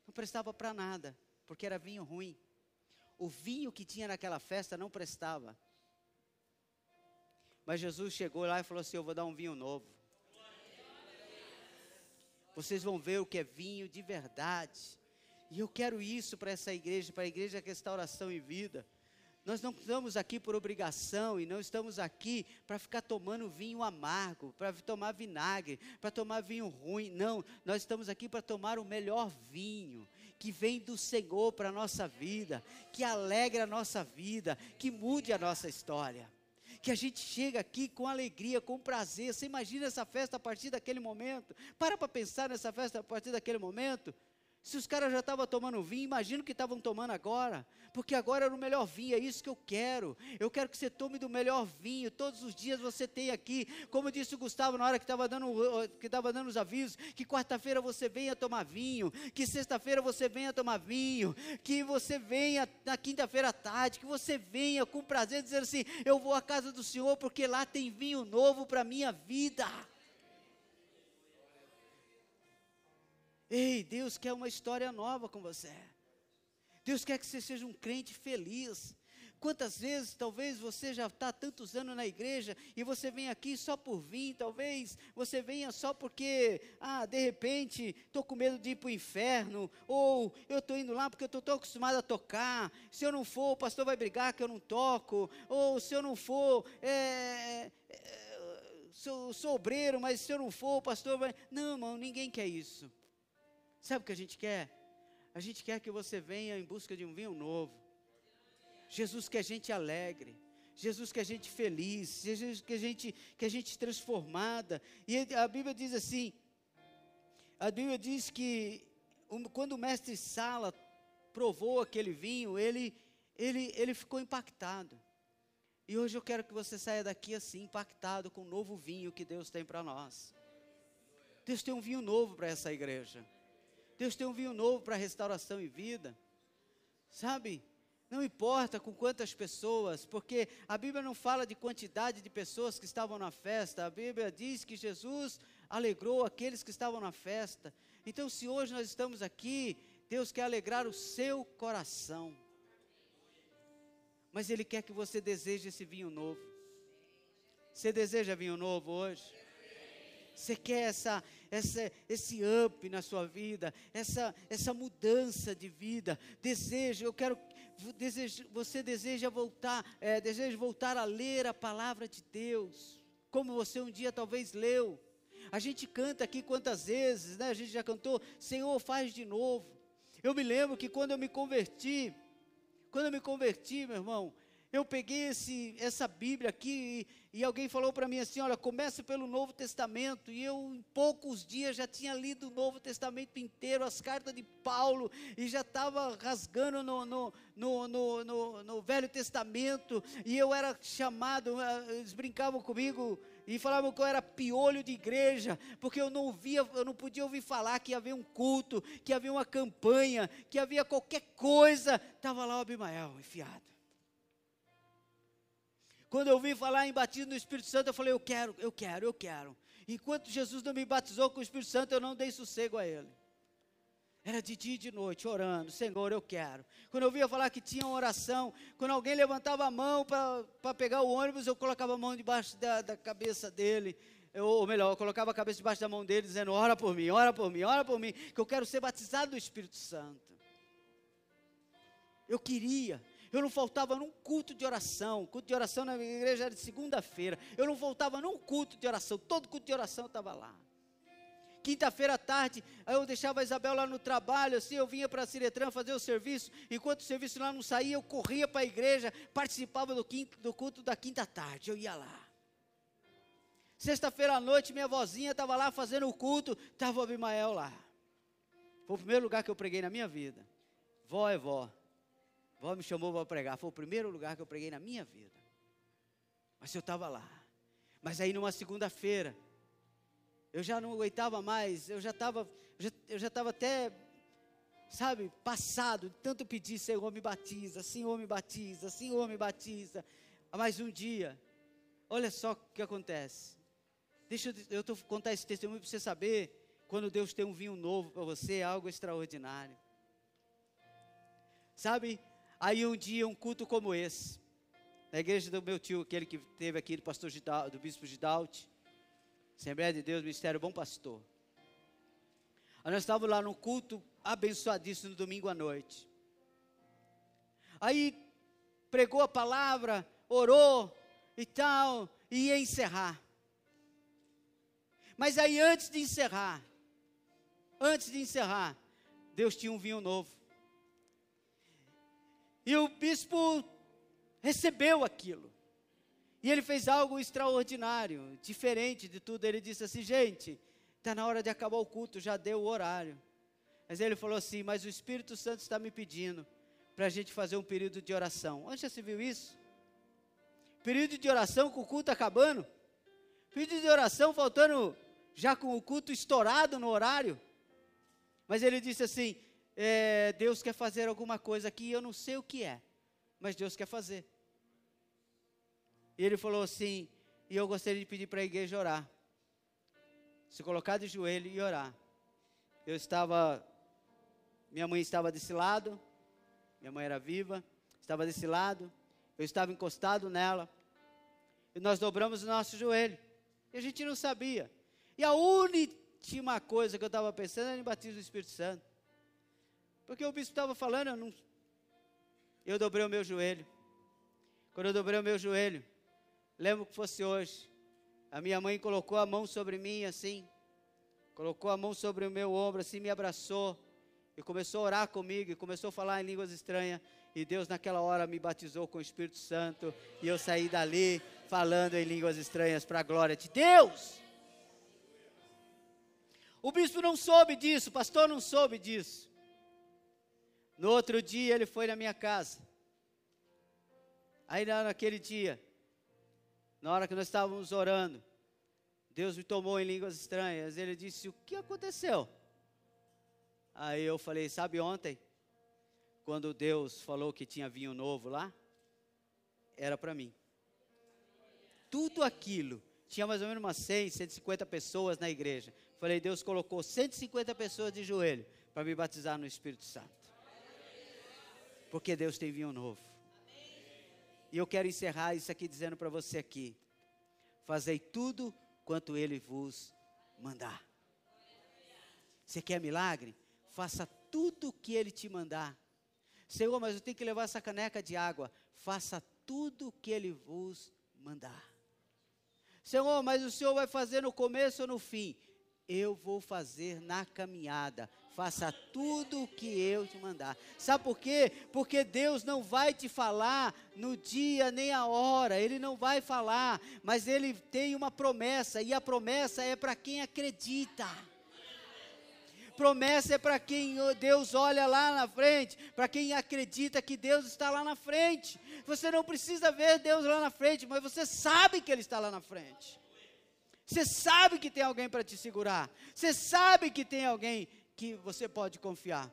Não prestava para nada, porque era vinho ruim. O vinho que tinha naquela festa não prestava. Mas Jesus chegou lá e falou assim: Eu vou dar um vinho novo. Vocês vão ver o que é vinho de verdade. E eu quero isso para essa igreja, para a igreja Restauração e Vida. Nós não estamos aqui por obrigação e não estamos aqui para ficar tomando vinho amargo, para tomar vinagre, para tomar vinho ruim. Não, nós estamos aqui para tomar o melhor vinho que vem do Senhor para a nossa vida, que alegra a nossa vida, que mude a nossa história. Que a gente chega aqui com alegria, com prazer. Você imagina essa festa a partir daquele momento? Para para pensar nessa festa a partir daquele momento. Se os caras já estavam tomando vinho, imagina o que estavam tomando agora. Porque agora era o melhor vinho, é isso que eu quero. Eu quero que você tome do melhor vinho. Todos os dias você tem aqui, como disse o Gustavo na hora que estava dando, dando os avisos, que quarta-feira você venha tomar vinho, que sexta-feira você venha tomar vinho, que você venha na quinta-feira à tarde, que você venha com prazer dizer assim: Eu vou à casa do Senhor porque lá tem vinho novo para a minha vida. Ei, Deus quer uma história nova com você. Deus quer que você seja um crente feliz. Quantas vezes, talvez você já está tantos anos na igreja e você vem aqui só por vir, talvez você venha só porque, ah, de repente, estou com medo de ir para o inferno, ou eu estou indo lá porque eu estou tão acostumado a tocar, se eu não for, o pastor vai brigar que eu não toco, ou se eu não for, é, é, sou, sou obreiro, mas se eu não for, o pastor vai. Não, irmão, ninguém quer isso. Sabe o que a gente quer? A gente quer que você venha em busca de um vinho novo. Jesus quer gente alegre. Jesus quer gente feliz. Jesus quer gente, quer gente transformada. E a Bíblia diz assim: a Bíblia diz que quando o mestre Sala provou aquele vinho, ele, ele, ele ficou impactado. E hoje eu quero que você saia daqui assim, impactado com o novo vinho que Deus tem para nós. Deus tem um vinho novo para essa igreja. Deus tem um vinho novo para restauração e vida. Sabe? Não importa com quantas pessoas, porque a Bíblia não fala de quantidade de pessoas que estavam na festa, a Bíblia diz que Jesus alegrou aqueles que estavam na festa. Então, se hoje nós estamos aqui, Deus quer alegrar o seu coração. Mas Ele quer que você deseje esse vinho novo. Você deseja vinho novo hoje? Você quer essa, essa, esse up na sua vida, essa, essa mudança de vida. Desejo, eu quero, desejo, você deseja voltar, é, deseja voltar a ler a palavra de Deus, como você um dia talvez leu. A gente canta aqui quantas vezes, né? A gente já cantou, Senhor, faz de novo. Eu me lembro que quando eu me converti, quando eu me converti, meu irmão, eu peguei esse, essa Bíblia aqui e, e alguém falou para mim assim: olha, comece pelo Novo Testamento. E eu, em poucos dias, já tinha lido o Novo Testamento inteiro, as cartas de Paulo, e já estava rasgando no, no, no, no, no Velho Testamento. E eu era chamado, eh, eles brincavam comigo e falavam que eu era piolho de igreja, porque eu não via, eu não podia ouvir falar que havia um culto, que havia uma campanha, que havia qualquer coisa. Estava lá o Abimael enfiado. Quando eu ouvi falar em batismo no Espírito Santo, eu falei, eu quero, eu quero, eu quero. Enquanto Jesus não me batizou com o Espírito Santo, eu não dei sossego a ele. Era de dia e de noite, orando, Senhor, eu quero. Quando eu ouvia falar que tinha oração, quando alguém levantava a mão para pegar o ônibus, eu colocava a mão debaixo da, da cabeça dele. Eu, ou melhor, eu colocava a cabeça debaixo da mão dele, dizendo: Ora por mim, ora por mim, ora por mim, que eu quero ser batizado do Espírito Santo. Eu queria, eu não faltava num culto de oração. Culto de oração na minha igreja era de segunda-feira. Eu não faltava num culto de oração. Todo culto de oração estava lá. Quinta-feira à tarde, eu deixava a Isabel lá no trabalho, assim, eu vinha para a Ciretran fazer o serviço. Enquanto o serviço lá não saía, eu corria para a igreja, participava do, quinto, do culto da quinta tarde. Eu ia lá. Sexta-feira à noite, minha vozinha estava lá fazendo o culto, estava o Abimael lá. Foi o primeiro lugar que eu preguei na minha vida. Vó é vó. Vó me chamou para pregar. Foi o primeiro lugar que eu preguei na minha vida. Mas eu estava lá. Mas aí numa segunda-feira, eu já não aguentava mais, eu já estava, eu já estava até, sabe, passado, tanto pedir, Senhor me batiza, Senhor me batiza, Senhor me batiza. Mas um dia, olha só o que acontece. Deixa eu, eu contar esse testemunho para você saber, quando Deus tem um vinho novo para você, é algo extraordinário. Sabe, Aí um dia, um culto como esse, na igreja do meu tio, aquele que teve aqui, do pastor Gidal, do bispo Gidalte, Assembleia de Deus, Ministério Bom Pastor. Aí nós estávamos lá num culto abençoadíssimo no domingo à noite. Aí pregou a palavra, orou e tal, e ia encerrar. Mas aí, antes de encerrar, antes de encerrar, Deus tinha um vinho novo. E o bispo recebeu aquilo. E ele fez algo extraordinário, diferente de tudo. Ele disse assim: gente, está na hora de acabar o culto, já deu o horário. Mas ele falou assim: mas o Espírito Santo está me pedindo para a gente fazer um período de oração. Onde já se viu isso? Período de oração com o culto acabando? Período de oração faltando já com o culto estourado no horário? Mas ele disse assim: é, Deus quer fazer alguma coisa aqui, eu não sei o que é, mas Deus quer fazer. E ele falou assim: e eu gostaria de pedir para a igreja orar. Se colocar de joelho e orar. Eu estava, minha mãe estava desse lado, minha mãe era viva, estava desse lado, eu estava encostado nela, e nós dobramos o nosso joelho, e a gente não sabia. E a última coisa que eu estava pensando era em batismo do Espírito Santo. Porque o bispo estava falando, eu, não, eu dobrei o meu joelho. Quando eu dobrei o meu joelho, lembro que fosse hoje, a minha mãe colocou a mão sobre mim assim, colocou a mão sobre o meu ombro assim, me abraçou e começou a orar comigo e começou a falar em línguas estranhas. E Deus naquela hora me batizou com o Espírito Santo e eu saí dali falando em línguas estranhas para a glória de Deus. O bispo não soube disso, o pastor não soube disso. No outro dia ele foi na minha casa. Aí naquele dia, na hora que nós estávamos orando, Deus me tomou em línguas estranhas. Ele disse: O que aconteceu? Aí eu falei: Sabe ontem, quando Deus falou que tinha vinho novo lá? Era para mim. Tudo aquilo, tinha mais ou menos umas 100, 150 pessoas na igreja. Falei: Deus colocou 150 pessoas de joelho para me batizar no Espírito Santo porque Deus tem vinho novo. E eu quero encerrar isso aqui dizendo para você aqui: fazei tudo quanto Ele vos mandar. Você quer milagre? Faça tudo o que Ele te mandar. Senhor, mas eu tenho que levar essa caneca de água. Faça tudo o que Ele vos mandar. Senhor, mas o Senhor vai fazer no começo ou no fim? Eu vou fazer na caminhada faça tudo o que eu te mandar. Sabe por quê? Porque Deus não vai te falar no dia nem a hora, Ele não vai falar, mas Ele tem uma promessa, e a promessa é para quem acredita. Promessa é para quem Deus olha lá na frente, para quem acredita que Deus está lá na frente. Você não precisa ver Deus lá na frente, mas você sabe que Ele está lá na frente. Você sabe que tem alguém para te segurar. Você sabe que tem alguém que você pode confiar.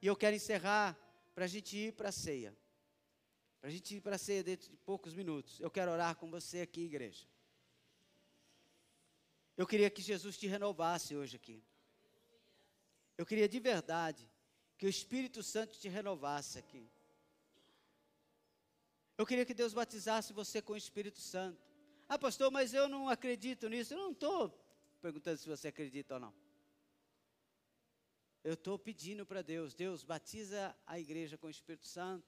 E eu quero encerrar para a gente ir para a ceia. Para a gente ir para a ceia dentro de poucos minutos. Eu quero orar com você aqui, igreja. Eu queria que Jesus te renovasse hoje aqui. Eu queria de verdade que o Espírito Santo te renovasse aqui. Eu queria que Deus batizasse você com o Espírito Santo. Ah, pastor, mas eu não acredito nisso. Eu não estou perguntando se você acredita ou não eu estou pedindo para Deus, Deus, batiza a igreja com o Espírito Santo.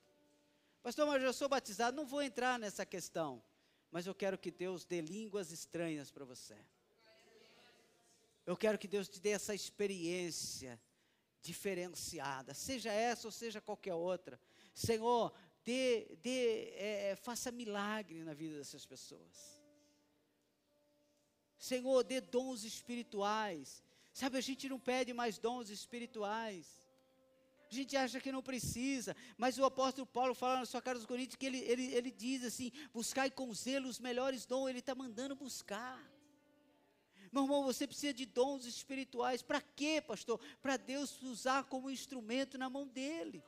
Pastor, mas eu sou batizado, não vou entrar nessa questão. Mas eu quero que Deus dê línguas estranhas para você. Eu quero que Deus te dê essa experiência diferenciada, seja essa ou seja qualquer outra. Senhor, dê, dê, é, é faça milagre na vida dessas pessoas. Senhor, dê dons espirituais Sabe, a gente não pede mais dons espirituais. A gente acha que não precisa, mas o apóstolo Paulo fala na sua carta dos Coríntios que ele, ele, ele diz assim: buscai com zelo os melhores dons, ele está mandando buscar. Meu irmão, você precisa de dons espirituais. Para quê, pastor? Para Deus usar como instrumento na mão dele.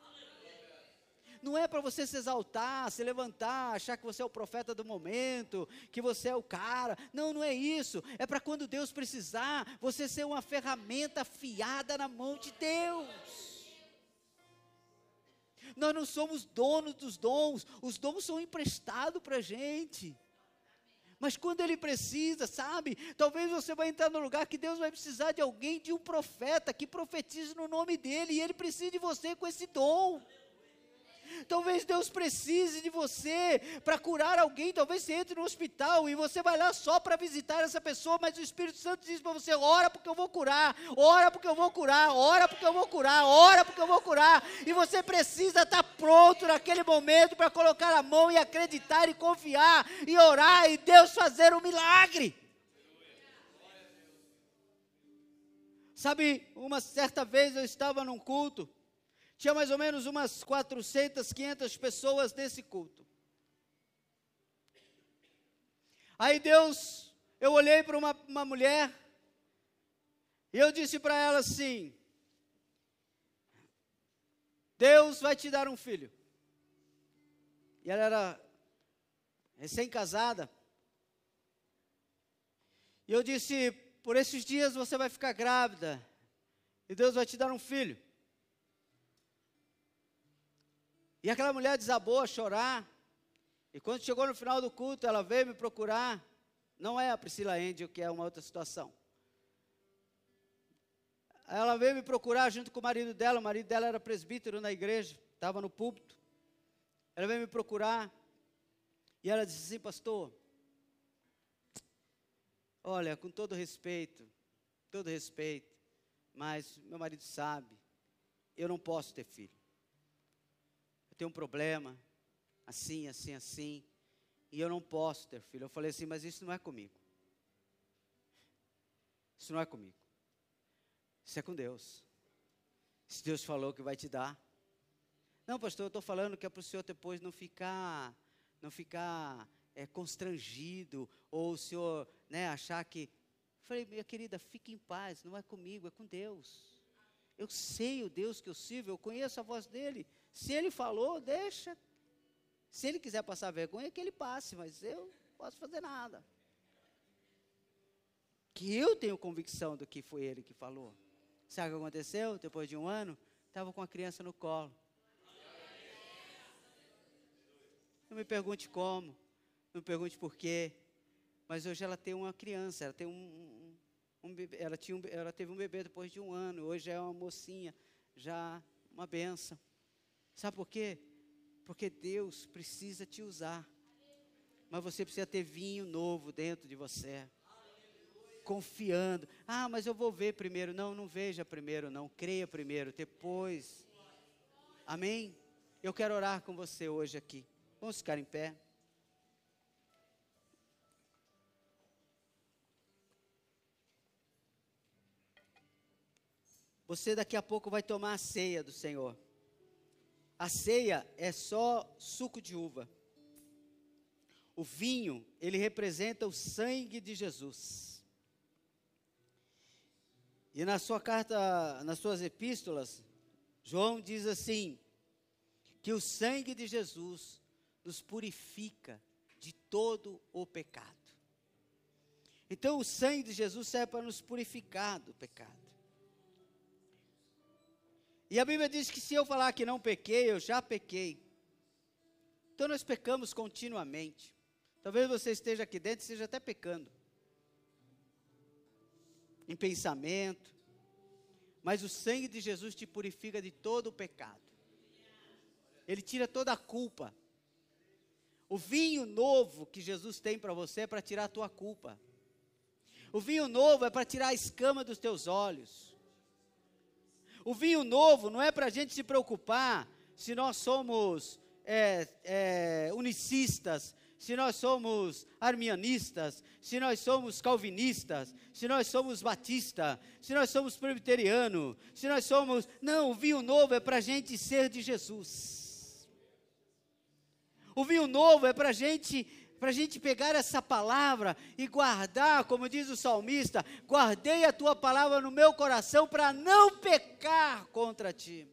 Não é para você se exaltar, se levantar, achar que você é o profeta do momento, que você é o cara. Não, não é isso. É para quando Deus precisar, você ser uma ferramenta afiada na mão de Deus. Nós não somos donos dos dons, os dons são emprestados para a gente. Mas quando ele precisa, sabe? Talvez você vai entrar no lugar que Deus vai precisar de alguém, de um profeta que profetize no nome dele, e ele precisa de você com esse dom. Talvez Deus precise de você para curar alguém. Talvez você entre no hospital e você vai lá só para visitar essa pessoa, mas o Espírito Santo diz para você: ora porque eu vou curar, ora porque eu vou curar, ora porque eu vou curar, ora porque eu vou curar. E você precisa estar pronto naquele momento para colocar a mão e acreditar e confiar e orar e Deus fazer um milagre. Sabe, uma certa vez eu estava num culto, tinha mais ou menos umas 400, 500 pessoas nesse culto. Aí Deus, eu olhei para uma, uma mulher, e eu disse para ela assim: Deus vai te dar um filho. E ela era recém-casada. E eu disse: por esses dias você vai ficar grávida e Deus vai te dar um filho. E aquela mulher desabou a chorar. E quando chegou no final do culto, ela veio me procurar. Não é a Priscila Angel, que é uma outra situação. Ela veio me procurar junto com o marido dela. O marido dela era presbítero na igreja, estava no púlpito. Ela veio me procurar. E ela disse assim, pastor, Olha, com todo respeito, todo respeito, mas meu marido sabe, eu não posso ter filho. Eu tenho um problema, assim, assim, assim, e eu não posso ter filho. Eu falei assim, mas isso não é comigo. Isso não é comigo. Isso é com Deus. Se Deus falou que vai te dar. Não, pastor, eu estou falando que é para o senhor depois não ficar, não ficar é, constrangido, ou o senhor né, achar que. Falei, minha querida, fique em paz, não é comigo, é com Deus. Eu sei o Deus que eu sirvo, eu conheço a voz dele. Se ele falou, deixa. Se ele quiser passar vergonha, que ele passe, mas eu não posso fazer nada. Que eu tenho convicção do que foi ele que falou. Sabe o que aconteceu? Depois de um ano, estava com a criança no colo. Não me pergunte como. Não pergunte por quê. Mas hoje ela tem uma criança, ela tem um, um, um bebê, ela, tinha um, ela teve um bebê depois de um ano, hoje é uma mocinha, já uma benção. Sabe por quê? Porque Deus precisa te usar. Mas você precisa ter vinho novo dentro de você. Confiando. Ah, mas eu vou ver primeiro. Não, não veja primeiro, não. Creia primeiro, depois. Amém? Eu quero orar com você hoje aqui. Vamos ficar em pé. Você daqui a pouco vai tomar a ceia do Senhor. A ceia é só suco de uva. O vinho, ele representa o sangue de Jesus. E na sua carta, nas suas epístolas, João diz assim: que o sangue de Jesus nos purifica de todo o pecado. Então, o sangue de Jesus serve para nos purificar do pecado. E a Bíblia diz que se eu falar que não pequei, eu já pequei. Então nós pecamos continuamente. Talvez você esteja aqui dentro e esteja até pecando. Em pensamento. Mas o sangue de Jesus te purifica de todo o pecado. Ele tira toda a culpa. O vinho novo que Jesus tem para você é para tirar a tua culpa. O vinho novo é para tirar a escama dos teus olhos. O vinho novo não é para a gente se preocupar se nós somos é, é, unicistas, se nós somos armianistas, se nós somos calvinistas, se nós somos batista, se nós somos presbiteriano, se nós somos. Não, o vinho novo é para a gente ser de Jesus. O vinho novo é para a gente para a gente pegar essa palavra e guardar, como diz o salmista: guardei a tua palavra no meu coração para não pecar contra ti.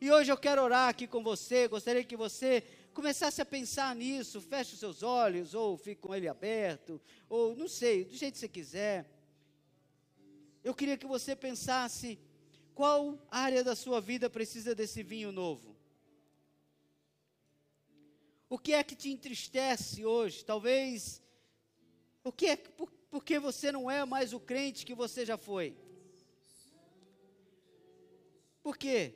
E hoje eu quero orar aqui com você, gostaria que você começasse a pensar nisso, feche os seus olhos, ou fique com ele aberto, ou não sei, do jeito que você quiser. Eu queria que você pensasse qual área da sua vida precisa desse vinho novo. O que é que te entristece hoje? Talvez. O que é por, porque você não é mais o crente que você já foi? Por quê?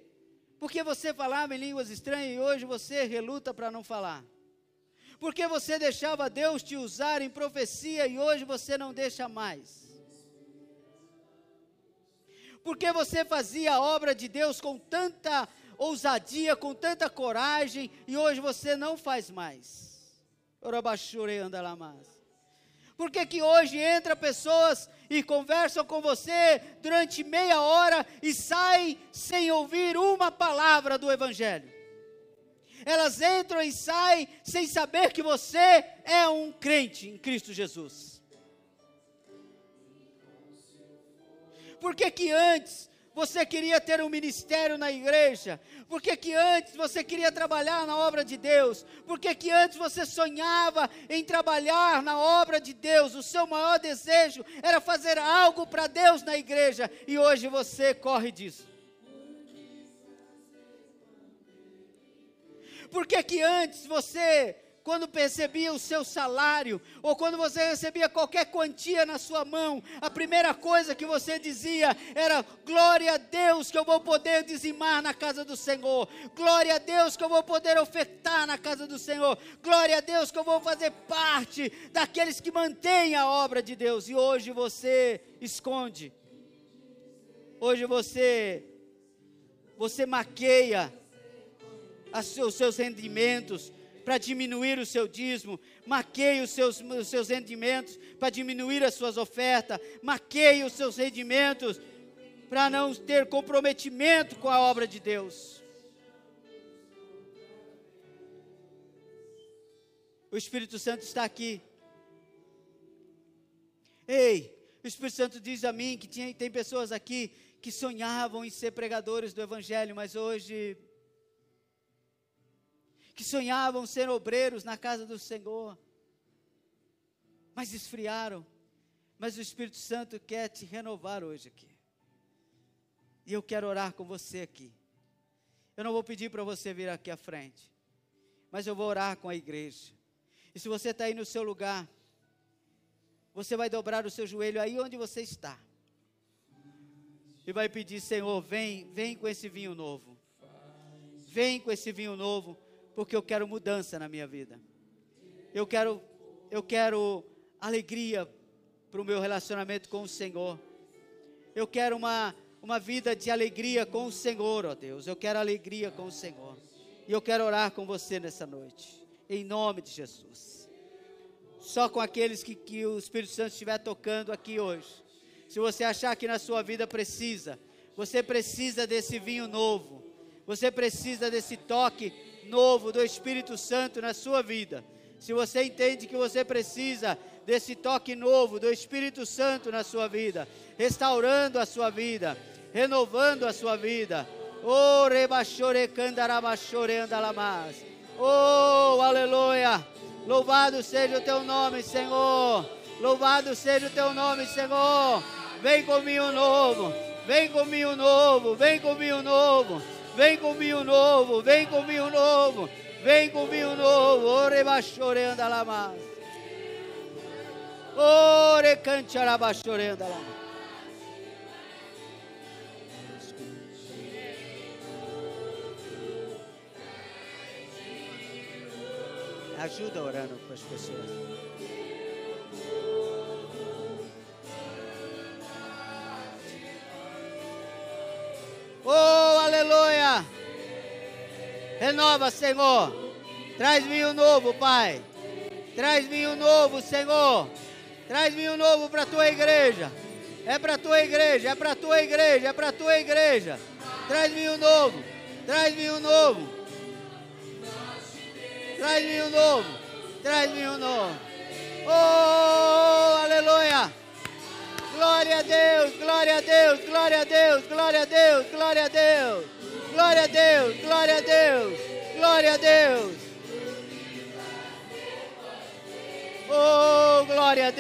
Porque você falava em línguas estranhas e hoje você reluta para não falar? Porque você deixava Deus te usar em profecia e hoje você não deixa mais? Porque você fazia a obra de Deus com tanta ousadia, com tanta coragem e hoje você não faz mais? Por que, que hoje entra pessoas e conversam com você durante meia hora e saem sem ouvir uma palavra do Evangelho? Elas entram e saem sem saber que você é um crente em Cristo Jesus. Por que, que antes você queria ter um ministério na igreja? Por que, que antes você queria trabalhar na obra de Deus? Por que, que antes você sonhava em trabalhar na obra de Deus? O seu maior desejo era fazer algo para Deus na igreja e hoje você corre disso. Por que, que antes você quando percebia o seu salário, ou quando você recebia qualquer quantia na sua mão, a primeira coisa que você dizia era: Glória a Deus que eu vou poder dizimar na casa do Senhor, glória a Deus que eu vou poder ofertar na casa do Senhor, glória a Deus que eu vou fazer parte daqueles que mantêm a obra de Deus, e hoje você esconde, hoje você, você maqueia os seus rendimentos, para diminuir o seu dízimo, maqueie os seus, os seus rendimentos para diminuir as suas ofertas, maqueie os seus rendimentos para não ter comprometimento com a obra de Deus. O Espírito Santo está aqui. Ei, o Espírito Santo diz a mim que tinha, tem pessoas aqui que sonhavam em ser pregadores do Evangelho, mas hoje que sonhavam ser obreiros na casa do Senhor, mas esfriaram. Mas o Espírito Santo quer te renovar hoje aqui. E eu quero orar com você aqui. Eu não vou pedir para você vir aqui à frente, mas eu vou orar com a igreja. E se você está aí no seu lugar, você vai dobrar o seu joelho aí onde você está. E vai pedir, Senhor, vem, vem com esse vinho novo. Vem com esse vinho novo porque eu quero mudança na minha vida. Eu quero, eu quero alegria para o meu relacionamento com o Senhor. Eu quero uma, uma vida de alegria com o Senhor, ó Deus. Eu quero alegria com o Senhor. E eu quero orar com você nessa noite, em nome de Jesus. Só com aqueles que, que o Espírito Santo estiver tocando aqui hoje. Se você achar que na sua vida precisa, você precisa desse vinho novo, você precisa desse toque novo do Espírito Santo na sua vida, se você entende que você precisa desse toque novo do Espírito Santo na sua vida, restaurando a sua vida, renovando a sua vida. Oh. Oh, aleluia. Louvado seja o teu nome, Senhor. Louvado seja o teu nome, Senhor. Vem comigo novo. Vem comigo novo. Vem comigo novo. Vem com vinho novo, vem com vinho novo, vem com vinho novo. Ore bachore anda lá mais. Ore cante arabachore anda lá. Ajuda orando para as pessoas. Oh, aleluia! Renova, Senhor. Traz vinho novo, Pai. Traz vinho novo, Senhor. Traz vinho novo para a tua igreja. É para a tua igreja, é para a tua igreja, é para a tua igreja. Traz vinho novo. Traz vinho novo. Traz vinho novo. Traz vinho novo. Oh, aleluia. Glória a Deus, glória a Deus, glória a Deus, glória a Deus, glória a Deus. Glória a Deus, glória a Deus, glória a Deus. Oh, glória a Deus.